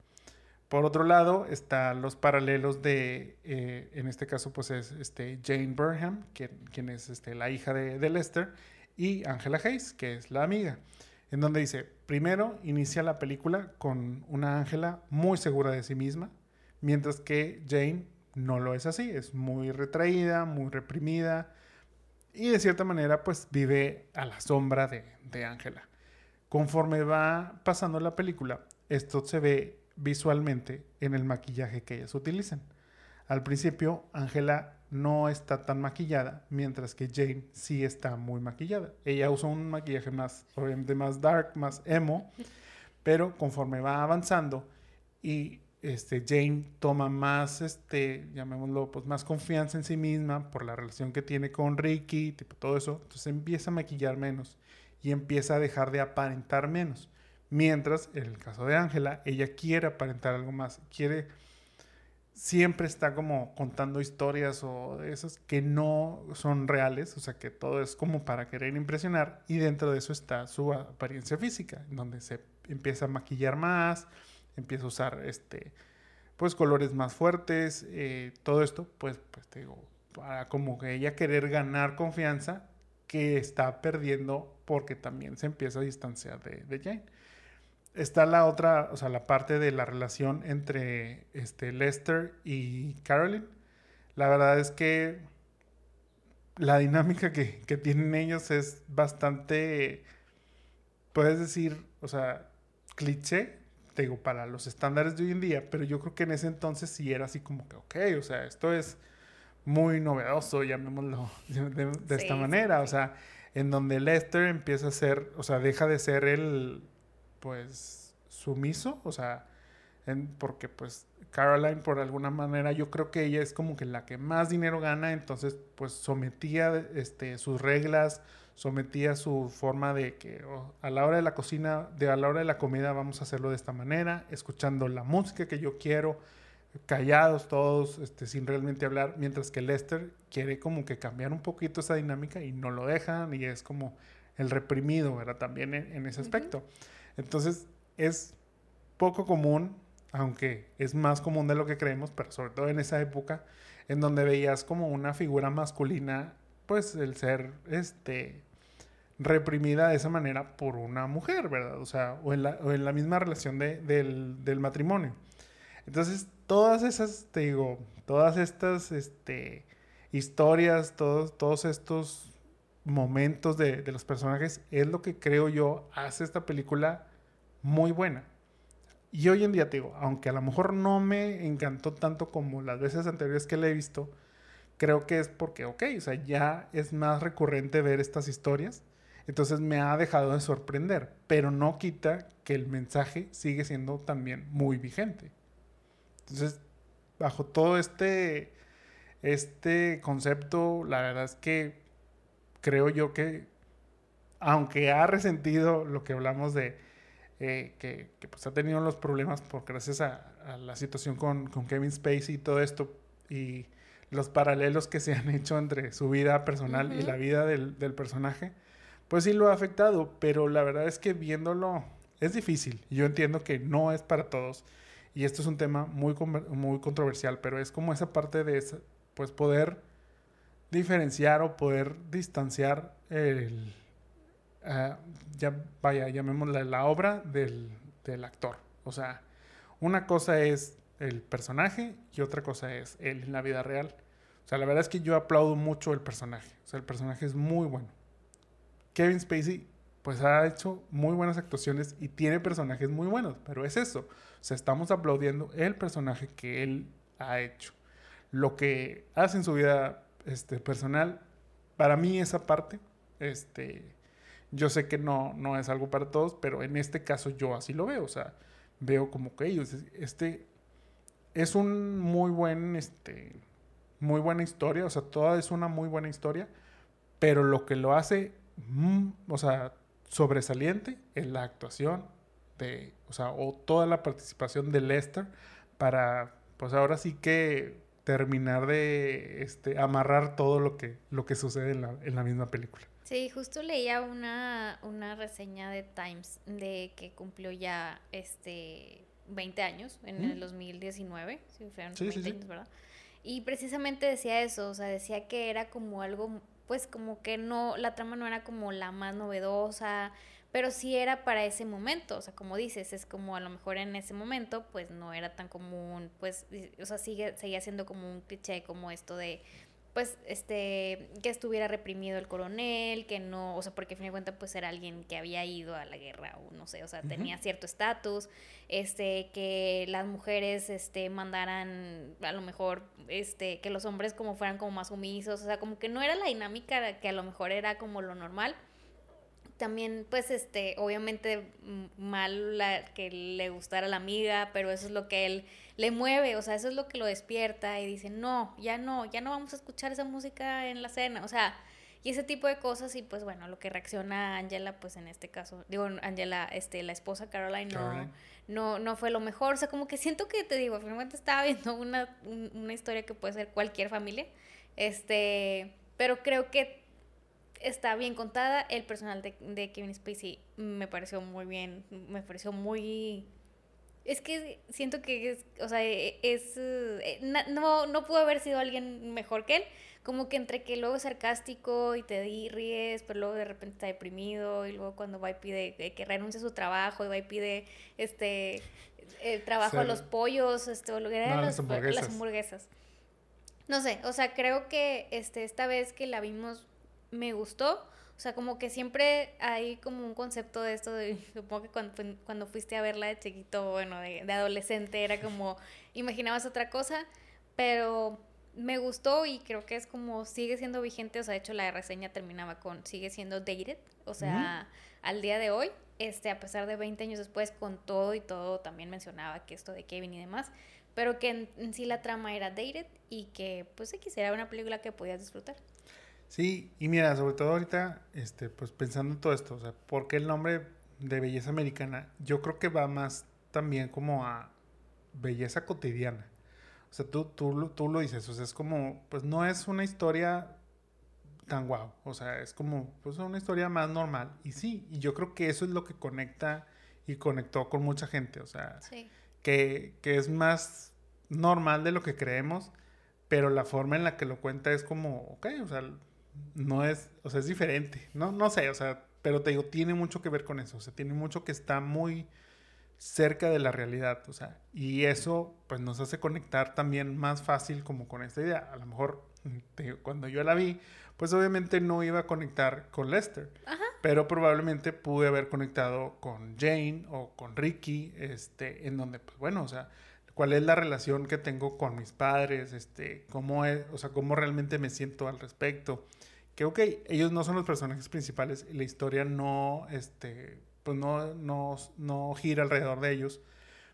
Por otro lado, están los paralelos de, eh, en este caso, pues es este, Jane Burnham, quien, es este, la hija de, de Lester, y Angela Hayes, que es la amiga en donde dice, primero inicia la película con una Ángela muy segura de sí misma, mientras que Jane no lo es así, es muy retraída, muy reprimida y de cierta manera pues vive a la sombra de Ángela. Conforme va pasando la película, esto se ve visualmente en el maquillaje que ellas utilizan. Al principio, Ángela no está tan maquillada, mientras que Jane sí está muy maquillada. Ella usa un maquillaje más, obviamente más dark, más emo, pero conforme va avanzando y este, Jane toma más, este, llamémoslo, pues más confianza en sí misma por la relación que tiene con Ricky, tipo todo eso, entonces empieza a maquillar menos y empieza a dejar de aparentar menos. Mientras, en el caso de Ángela, ella quiere aparentar algo más, quiere siempre está como contando historias o esas que no son reales, o sea que todo es como para querer impresionar y dentro de eso está su apariencia física, donde se empieza a maquillar más, empieza a usar este pues colores más fuertes, eh, todo esto pues, pues para como que ella querer ganar confianza que está perdiendo porque también se empieza a distanciar de, Jane está la otra, o sea, la parte de la relación entre este, Lester y Carolyn. La verdad es que la dinámica que, que, tienen ellos es bastante, puedes decir, o sea, cliché, te digo, para los estándares de hoy en día, pero yo creo que en ese entonces sí era así como que, ok, o sea, esto es muy novedoso, llamémoslo de, de esta manera, o sea, en donde Lester empieza a ser, o sea, deja de ser el pues sumiso, o sea, porque pues Caroline por alguna manera yo creo que ella es como que la que más dinero gana, entonces pues sometía este, sus reglas, sometía su forma de que oh, a la hora de la cocina, de a la hora de la comida vamos a hacerlo de esta manera, escuchando la música que yo quiero, callados todos, este, sin realmente hablar, mientras que Lester quiere como que cambiar un poquito esa dinámica y no lo dejan y es como el reprimido, ¿verdad? También en, ese aspecto. Entonces es poco común, aunque es más común de lo que creemos, pero sobre todo en esa época, en donde veías como una figura masculina, pues el ser, este, reprimida de esa manera por una mujer, ¿verdad? O sea, o en la, o en la misma relación de, del, del, matrimonio. Entonces, todas esas, te digo, todas estas este, historias, todos, estos momentos de, de los personajes, es lo que creo yo hace esta película muy buena. Y hoy en día, te digo, aunque a lo mejor no me encantó tanto como las veces anteriores que la he visto, creo que es porque, ok, o sea, ya es más recurrente ver estas historias. Entonces me ha dejado de sorprender, pero no quita que el mensaje sigue siendo también muy vigente. Entonces, bajo todo este, este concepto, la verdad es que creo yo que, aunque ha resentido lo que hablamos de eh, que, pues ha tenido los problemas por gracias a, la situación con, Kevin Spacey y todo esto y los paralelos que se han hecho entre su vida personal y la vida del, personaje, pues sí lo ha afectado, pero la verdad es que viéndolo es difícil. Yo entiendo que no es para todos y esto es un tema muy, muy controversial, pero es como esa parte de pues poder diferenciar o poder distanciar el, Ah, ya vaya, llamémosla la obra del, del, actor. O sea, una cosa es el personaje y otra cosa es él en la vida real. O sea, la verdad es que yo aplaudo mucho el personaje. O sea, el personaje es muy bueno. Kevin Spacey, pues ha hecho muy buenas actuaciones y tiene personajes muy buenos, pero es eso. Sea, estamos aplaudiendo el personaje que él ha hecho. Lo que hace en su vida este, personal, para mí esa parte, este, yo sé que no, no es algo para todos, pero en este caso yo así lo veo. O sea, veo como que ellos, este es un muy buen, este, muy buena historia. O sea, toda es una muy buena historia. Pero lo que lo hace, mm, o sea, sobresaliente es la actuación de, o sea, o toda la participación de Lester para, pues ahora sí que terminar de este, amarrar todo lo que, lo que sucede en la, en la misma película. Sí, justo leía una, una reseña de Times de que cumplió ya este 20 años en el 2019, si fueron 20 años, ¿verdad? Y precisamente decía eso, o sea, decía que era como algo, pues como que no, la trama no era como la más novedosa, pero sí era para ese momento, o sea, como dices, es como a lo mejor en ese momento, pues no era tan común, pues, o sea, sigue, seguía siendo como un cliché como esto de pues, este, que estuviera reprimido el coronel, que no, o sea, porque a fin de cuentas, pues era alguien que había ido a la guerra, o no sé, o sea, tenía cierto estatus, este, que las mujeres, este, mandaran, a lo mejor, este, que los hombres como fueran como más sumisos, o sea, como que no era la dinámica que a lo mejor era como lo normal, también, pues, este, obviamente mal la, que le gustara la amiga, pero eso es lo que él le mueve, o sea, eso es lo que lo despierta y dice, no, ya no, ya no vamos a escuchar esa música en la cena, o sea, y ese tipo de cosas y pues bueno, lo que reacciona Angela, pues en este caso, digo, Angela, este, la esposa Caroline, no, no, no fue lo mejor, o sea, como que siento que, te digo, finalmente estaba viendo una, una historia que puede ser cualquier familia, este, pero creo que está bien contada. El personal de, de, Kevin Spacey me pareció muy bien, me pareció muy... Es que siento que es, o sea, es... Eh, no, no pudo haber sido alguien mejor que él. Como que entre que luego es sarcástico y te ríes, pero luego de repente está deprimido y luego cuando va y pide que renuncie a su trabajo y va y pide este el trabajo a los pollos, esto, lo que las, hamburguesas. las hamburguesas. No sé, o sea, creo que este, esta vez que la vimos me gustó. O sea, como que siempre hay como un concepto de esto de, supongo que cuando, cuando fuiste a verla de chiquito, bueno, de, adolescente, era como, imaginabas otra cosa, pero me gustó y creo que es como, sigue siendo vigente, o sea, de hecho la reseña terminaba con, sigue siendo dated, o sea, al día de hoy, este, a pesar de 20 años después, con todo y todo, también mencionaba que esto de Kevin y demás, pero que en, en sí la trama era dated y que pues sí quisiera una película que podías disfrutar. Sí, y mira, sobre todo ahorita, este, pues pensando en todo esto, o sea, ¿por qué el nombre de belleza americana? Yo creo que va más también como a belleza cotidiana. O sea, tú, tú, tú lo dices, o sea, es como, pues no es una historia tan guau, o sea, es como, pues una historia más normal. Y sí, y yo creo que eso es lo que conecta y conectó con mucha gente, o sea, que, que es más normal de lo que creemos, pero la forma en la que lo cuenta es como, ok, o sea, no es, o sea, es diferente. No, no sé, o sea, pero te digo, tiene mucho que ver con eso, o sea, tiene mucho que está muy cerca de la realidad, o sea, y eso pues nos hace conectar también más fácil como con esta idea. A lo mejor cuando yo la vi, pues obviamente no iba a conectar con Lester, pero probablemente pude haber conectado con Jane o con Ricky, este, en donde pues bueno, o sea, cuál es la relación que tengo con mis padres, este, cómo es, o sea, cómo realmente me siento al respecto. Que ok, ellos no son los personajes principales la historia no, este, pues no, no, no gira alrededor de ellos.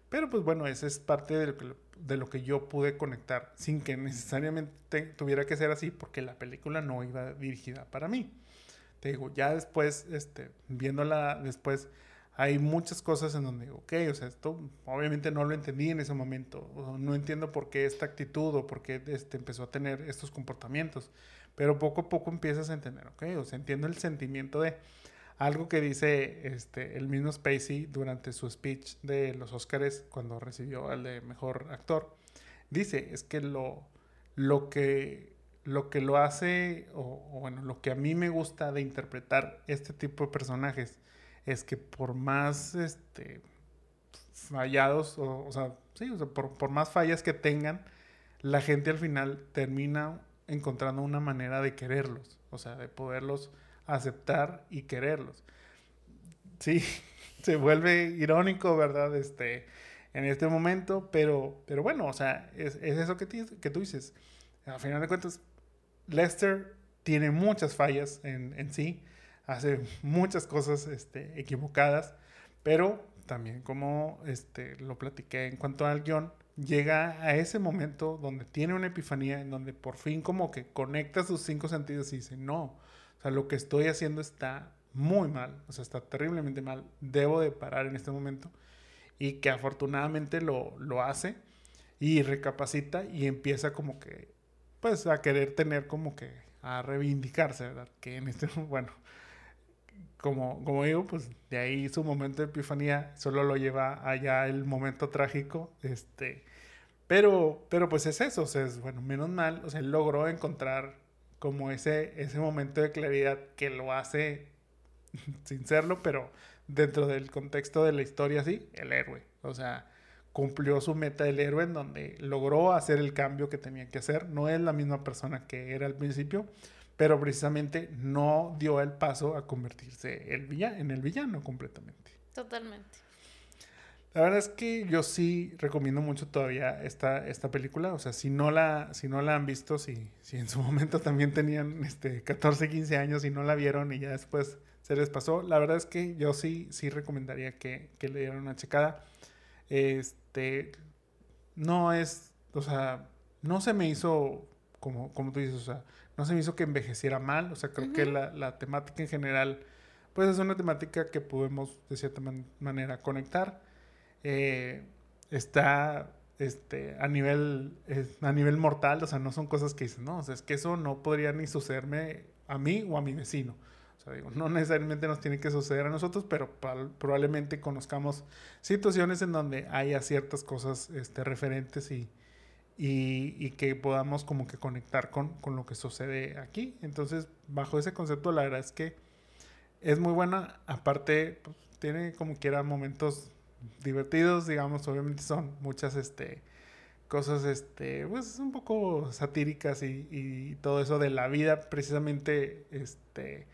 Pero pues bueno, esa es parte de lo, que, de lo que yo pude conectar sin que necesariamente tuviera que ser así porque la película no iba dirigida para mí. Te digo, ya después, este, viéndola después, hay muchas cosas en donde digo, ok, o sea, esto obviamente no lo entendí en ese momento, no entiendo por qué esta actitud o por qué este, empezó a tener estos comportamientos, pero poco a poco empiezas a entender, ok, o sea, entiendo el sentimiento de algo que dice este, el mismo Spacey durante su speech de los Oscars cuando recibió el de mejor actor, dice, es que lo, lo que lo que lo hace, o, o bueno, lo que a mí me gusta de interpretar este tipo de personajes, es que por más este, fallados, o, sea, sí, o sea, por, por, más fallas que tengan, la gente al final termina encontrando una manera de quererlos, o sea, de poderlos aceptar y quererlos. Sí, se vuelve irónico, ¿verdad? Este, en este momento, pero, pero bueno, o sea, es, es eso que, que tú dices. A final de cuentas, Lester tiene muchas fallas en, en sí hace muchas cosas este, equivocadas, pero también como este, lo platiqué en cuanto al guion, llega a ese momento donde tiene una epifanía, en donde por fin como que conecta sus cinco sentidos y dice, no, o sea, lo que estoy haciendo está muy mal, o sea, está terriblemente mal, debo de parar en este momento, y que afortunadamente lo, lo hace y recapacita y empieza como que, pues, a querer tener como que, a reivindicarse, ¿verdad? Que en este, bueno, como, como digo, pues de ahí su momento de epifanía solo lo lleva allá el momento trágico, este, pero, pero pues es eso, o sea, es, bueno, menos mal, o sea, logró encontrar como ese, ese momento de claridad que lo hace sin serlo, pero dentro del contexto de la historia, sí, el héroe, o sea, cumplió su meta del héroe en donde logró hacer el cambio que tenía que hacer, no es la misma persona que era al principio, pero precisamente no dio el paso a convertirse en el villano completamente. Totalmente. La verdad es que yo sí recomiendo mucho todavía esta, esta película. O sea, si no la, si no la han visto, si, si en su momento también tenían este, 14, 15 años y no la vieron y ya después se les pasó, la verdad es que yo sí, sí recomendaría que, que le dieran una checada. Este, no es, o sea, no se me hizo como, como tú dices, o sea, no se me hizo que envejeciera mal, o sea, creo que la, la, temática en general, pues es una temática que podemos de cierta manera conectar. Eh, está este, a, nivel, a nivel mortal, o sea, no son cosas que dicen, no, o sea, es que eso no podría ni sucederme a mí o a mi vecino. O sea, digo, no necesariamente nos tiene que suceder a nosotros, pero probablemente conozcamos situaciones en donde haya ciertas cosas este, referentes y, y, que podamos como que conectar con, con, lo que sucede aquí. Entonces, bajo ese concepto, la verdad es que es muy buena. Aparte, pues, tiene como quiera momentos divertidos, digamos, obviamente son muchas este, cosas, este, pues un poco satíricas y, y todo eso de la vida, precisamente, este,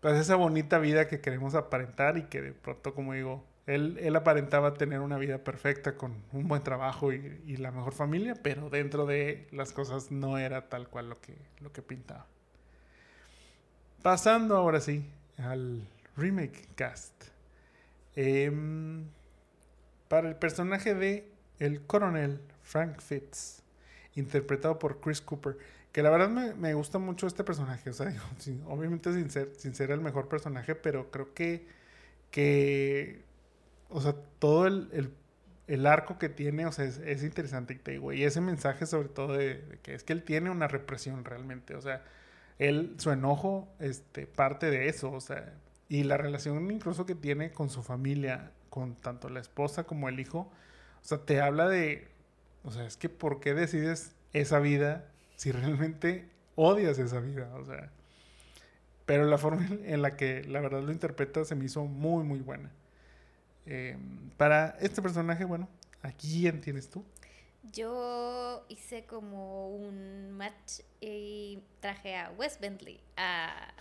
pues esa bonita vida que queremos aparentar y que de pronto, como digo, él, él aparentaba tener una vida perfecta con un buen trabajo y, y, la mejor familia, pero dentro de las cosas no era tal cual lo que, lo que pintaba. Pasando ahora sí al remake cast. Eh, para el personaje de el coronel Frank Fitz, interpretado por Chris Cooper, que la verdad me, me gusta mucho este personaje, o sea, obviamente sin ser, el mejor personaje, pero creo que, que o sea, todo el, el, arco que tiene, o sea, es, interesante. Y, te digo, y ese mensaje sobre todo de, que es que él tiene una represión realmente, o sea, él, su enojo, este, parte de eso, o sea, y la relación incluso que tiene con su familia, con tanto la esposa como el hijo, o sea, te habla de, o sea, es que ¿por qué decides esa vida si realmente odias esa vida? O sea, pero la forma en la que la verdad lo interpreta se me hizo muy, muy buena. Eh, para este personaje, bueno, ¿a quién tienes tú? Yo hice como un match y traje a Wes Bentley a,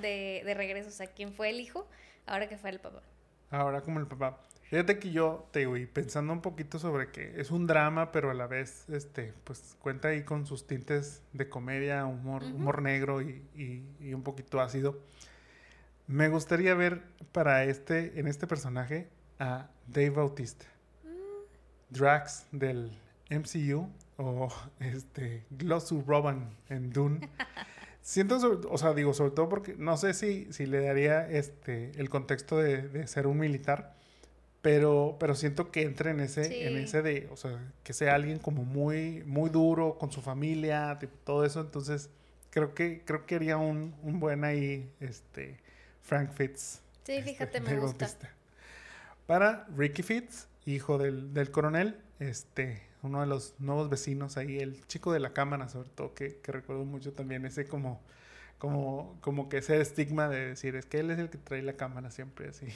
de, de regreso. O sea, ¿quién fue el hijo? Ahora que fue el papá. Ahora como el papá. Fíjate que yo te voy pensando un poquito sobre que es un drama, pero a la vez, este, pues cuenta ahí con sus tintes de comedia, humor, humor negro y, y, un poquito ácido. Me gustaría ver para este, en este personaje, a Dave Bautista. Drax del MCU o este Glossu Roban en Dune. Siento, o sea, digo, sobre todo porque no sé si, si le daría este el contexto de, de ser un militar pero, pero siento que entra en ese, en ese de, o sea, que sea alguien como muy, muy duro con su familia, todo eso, entonces creo que, creo que haría un, un buen ahí, este, Frank Fitz. Sí, este, fíjate, me gusta. Para Ricky Fitz, hijo del, coronel, este, uno de los nuevos vecinos ahí, el chico de la cámara, sobre todo, que, que recuerdo mucho también ese como, como, como que ese estigma de decir, es que él es el que trae la cámara siempre así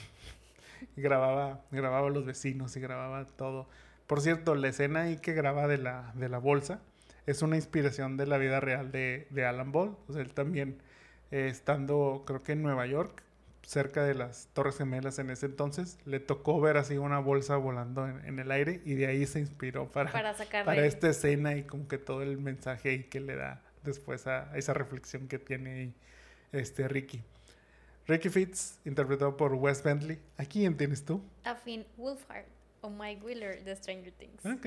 grababa, grababa los vecinos y grababa todo. Por cierto, la escena ahí que graba de la, de la bolsa es una inspiración de la vida real de, de Alan Ball. O sea, él también, eh, estando creo que en Nueva York, cerca de las Torres Gemelas en ese entonces, le tocó ver así una bolsa volando en, el aire y de ahí se inspiró para, para, para esta escena y como que todo el mensaje ahí que le da después a, a esa reflexión que tiene este Ricky. Ricky Fitz, interpretado por Wes Bentley. ¿A quién tienes tú? A Finn Wolfhard o Mike Wheeler de Stranger Things. Ok.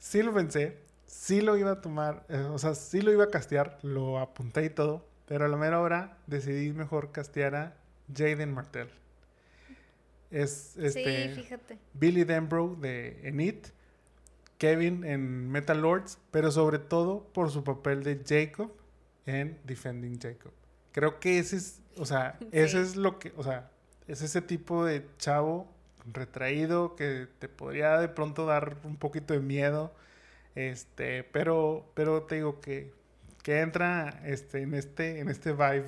Sí lo pensé. Sí lo iba a tomar. Eh, o sea, sí lo iba a castear. Lo apunté y todo. Pero a la mera hora decidí mejor castear a Jaden Martell. Es este. Sí, fíjate. Billy Denbrough de Enid. Kevin en Metal Lords. Pero sobre todo por su papel de Jacob en Defending Jacob. Creo que ese es o sea, ese es lo que, o sea, es ese tipo de chavo retraído que te podría de pronto dar un poquito de miedo. Este, pero, pero te digo que, que entra este, en este, en este vibe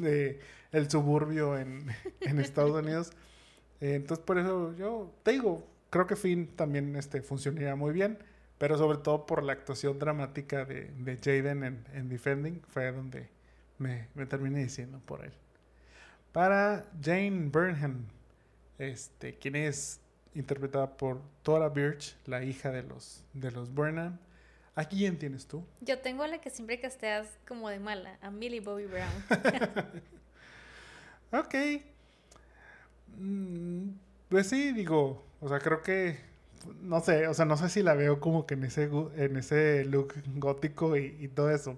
de el suburbio en, en Estados Unidos. entonces por eso yo te digo, creo que Finn también este, funcionaría muy bien, pero sobre todo por la actuación dramática de, de Jaden en, en Defending, fue donde me, me terminé diciendo por él para Jane Burnham, este, quien es interpretada por Tora Birch, la hija de los, de los Burnham. ¿A quién tienes tú? Yo tengo a la que siempre casteas como de mala, a Millie Bobby Brown. ok. Mm, pues sí, digo, o sea, creo que, no sé, o sea, no sé si la veo como que en ese, en ese look gótico y, y todo eso.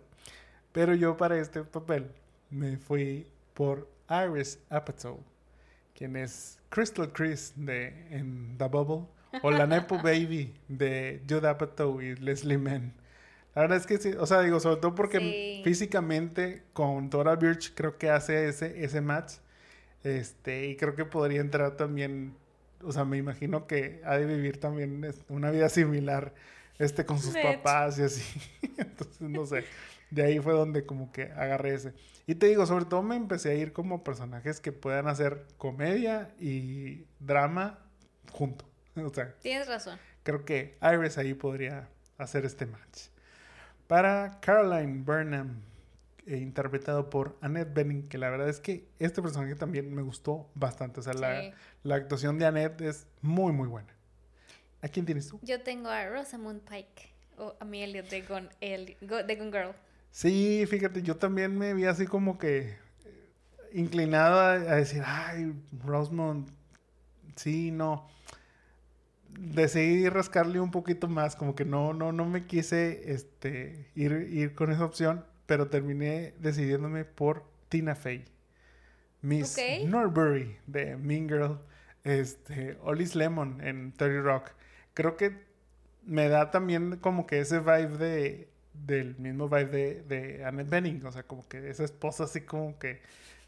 Pero yo para este papel me fui por Iris Apatow, quien es Crystal Chris de en The Bubble, o la Nepo Baby de Jude Apatow y Leslie Mann. La verdad es que sí, o sea, digo, sobre todo porque físicamente con Dora Birch creo que hace ese, ese match. Este, y creo que podría entrar también, o sea, me imagino que ha de vivir también una vida similar este con sus papás y así. Entonces, no sé. De ahí fue donde como que agarré ese. Y te digo, sobre todo me empecé a ir como personajes que puedan hacer comedia y drama junto. O sea, tienes razón. Creo que Iris ahí podría hacer este match. Para Caroline Burnham, eh, interpretado por Annette Bening, que la verdad es que este personaje también me gustó bastante. O sea, la, la, actuación de Annette es muy, muy buena. ¿A quién tienes tú? Yo tengo a Rosamund Pike, o Amelia de Gone, de Gone Girl. Sí, fíjate, yo también me vi así como que inclinado a, decir, ay, Rosamund, sí, no. Decidí rascarle un poquito más, como que no, no, no me quise este, ir, ir con esa opción, pero terminé decidiéndome por Tina Fey. Miss Norbury de Mean Girl, este, Olis Lemon en Terry Rock. Creo que me da también como que ese vibe de del mismo vibe de, de Annette Bening, o sea, como que esa esposa así como que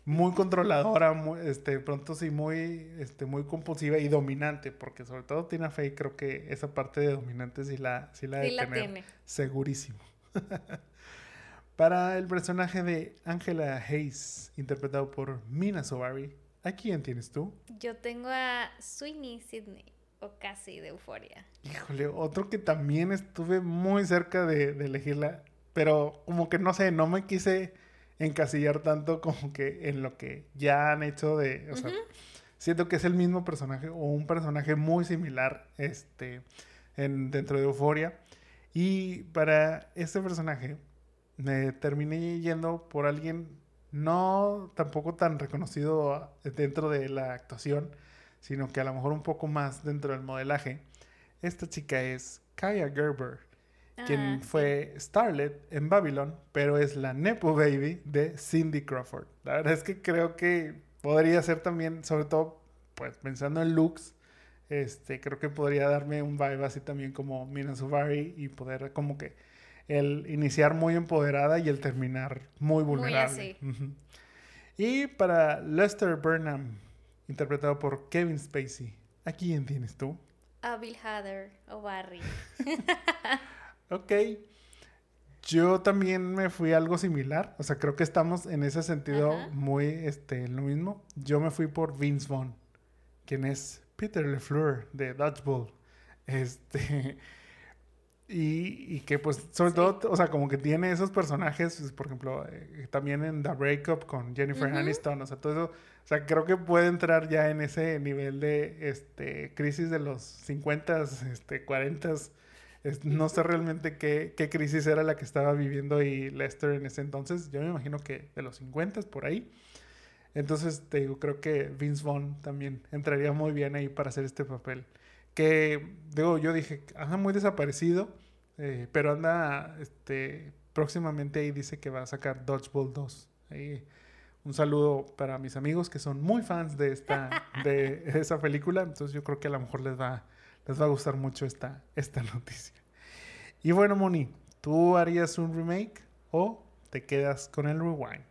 muy controladora, muy, este, pronto sí muy, este, muy compulsiva y dominante, porque sobre todo Tina Fey creo que esa parte de dominante sí la, sí la de tener segurísimo. Para el personaje de Angela Hayes, interpretado por Mina Sobari, ¿a quién tienes tú? Yo tengo a Sweeney Sidney, o casi de Euforia. Híjole, otro que también estuve muy cerca de, de elegirla, pero como que no sé, no me quise encasillar tanto como que en lo que ya han hecho de, o sea, siento que es el mismo personaje o un personaje muy similar este en, dentro de Euforia y para este personaje me terminé yendo por alguien no tampoco tan reconocido dentro de la actuación, sino que a lo mejor un poco más dentro del modelaje. Esta chica es Kaya Gerber quien ah, fue Starlet en Babylon, pero es la Nepo Baby de Cindy Crawford. La verdad es que creo que podría ser también, sobre todo, pues pensando en looks, este, creo que podría darme un vibe así también como Mina Suvari y poder como que el iniciar muy empoderada y el terminar muy vulnerable. Y para Lester Burnham, interpretado por Kevin Spacey, ¿a quién tienes tú? A Bill Hader o Barry. Ok. Yo también me fui algo similar. O sea, creo que estamos en ese sentido muy este, lo mismo. Yo me fui por Vince Vaughn, quien es Peter LeFleur de Dodgeball. Este. Y, que pues sobre todo, o sea, como que tiene esos personajes, pues, por ejemplo, eh, también en The Breakup con Jennifer Aniston, o sea, todo eso, o sea, creo que puede entrar ya en ese nivel de este crisis de los 50, este 40 no sé realmente qué, crisis era la que estaba viviendo y Lester en ese entonces. Yo me imagino que de los 50 por ahí. Entonces, te digo, creo que Vince Vaughn también entraría muy bien ahí para hacer este papel. Que, digo, yo dije, anda muy desaparecido, eh, pero anda, este, próximamente ahí dice que va a sacar Dodgeball 2. Ahí, un saludo para mis amigos que son muy fans de esta, de esa película. Entonces yo creo que a lo mejor les va, les va a gustar mucho esta, esta noticia. Y bueno, Moni, ¿tú harías un remake o te quedas con el rewind?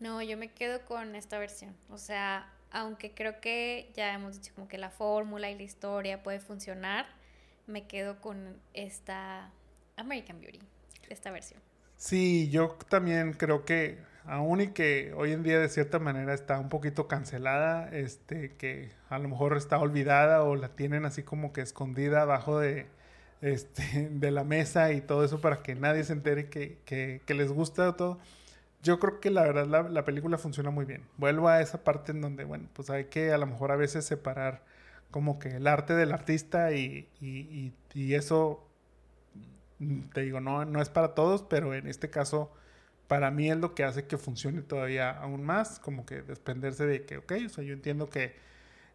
No, yo me quedo con esta versión. O sea, aunque creo que ya hemos dicho como que la fórmula y la historia puede funcionar, me quedo con esta American Beauty, esta versión. Sí, yo también creo que aún y que hoy en día de cierta manera está un poquito cancelada, este, que a lo mejor está olvidada o la tienen así como que escondida abajo de, este, de la mesa y todo eso para que nadie se entere que, que, les gusta todo. Yo creo que la verdad la, la, película funciona muy bien. Vuelvo a esa parte en donde, bueno, pues hay que a lo mejor a veces separar como que el arte del artista y, y, y, y eso, te digo, no, no es para todos, pero en este caso para mí es lo que hace que funcione todavía aún más, como que desprenderse de que, ok, o sea, yo entiendo que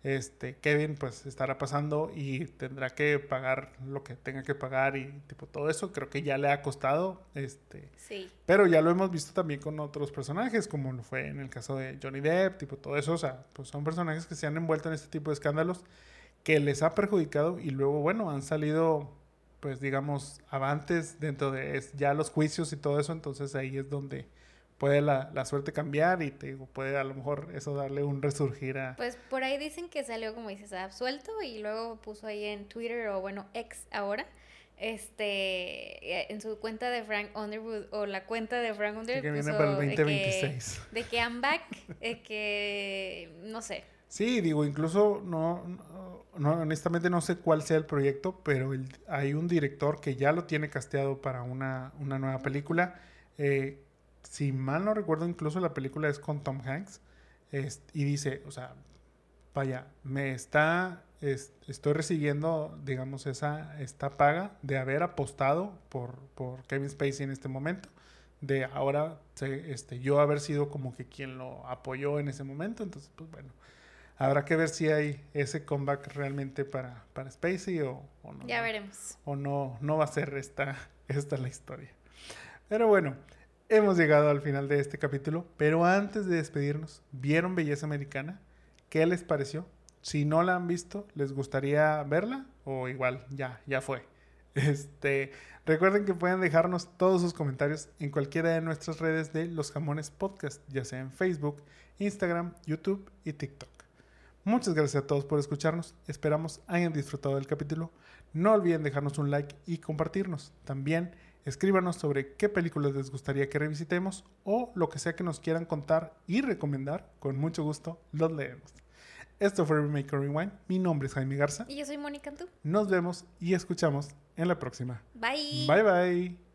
este Kevin pues estará pasando y tendrá que pagar lo que tenga que pagar y tipo todo eso, creo que ya le ha costado, este, sí. pero ya lo hemos visto también con otros personajes, como fue en el caso de Johnny Depp, tipo todo eso, o sea, pues son personajes que se han envuelto en este tipo de escándalos que les ha perjudicado y luego, bueno, han salido pues digamos, avantes dentro de ya los juicios y todo eso, entonces ahí es donde puede la, la, suerte cambiar y te digo, puede a lo mejor eso darle un resurgir a... Pues por ahí dicen que salió, como dices, absuelto y luego puso ahí en Twitter o bueno, ex ahora, este, en su cuenta de Frank Underwood o la cuenta de Frank Underwood. que viene para el 2026. De que, de que I'm back, que no sé. Sí, digo, incluso no, no, honestamente no sé cuál sea el proyecto, pero hay un director que ya lo tiene casteado para una, una nueva película. Eh, si mal no recuerdo, incluso la película es con Tom Hanks. y dice, o sea, vaya, me está, estoy recibiendo, digamos, esa, esta paga de haber apostado por, por Kevin Spacey en este momento. De ahora, este, yo haber sido como que quien lo apoyó en ese momento. Entonces, pues bueno Habrá que ver si hay ese comeback realmente para, para Spacey o, no. Ya veremos. O no, no va a ser esta, esta la historia. Pero bueno, hemos llegado al final de este capítulo. Pero antes de despedirnos, ¿vieron Belleza Americana? ¿Qué les pareció? Si no la han visto, ¿les gustaría verla? O igual, ya, ya fue. Este, recuerden que pueden dejarnos todos sus comentarios en cualquiera de nuestras redes de Los Jamones Podcast, ya sea en Facebook, Instagram, YouTube y TikTok. Muchas gracias a todos por escucharnos. Esperamos hayan disfrutado del capítulo. No olviden dejarnos un like y compartirnos. También Escríbanos sobre qué películas les gustaría que revisitemos o lo que sea que nos quieran contar y recomendar. Con mucho gusto los leemos. Esto fue Remake Rewind. Mi nombre es Jaime Garza. Y yo soy Mónica Antú. Nos vemos y escuchamos en la próxima. Bye. Bye bye.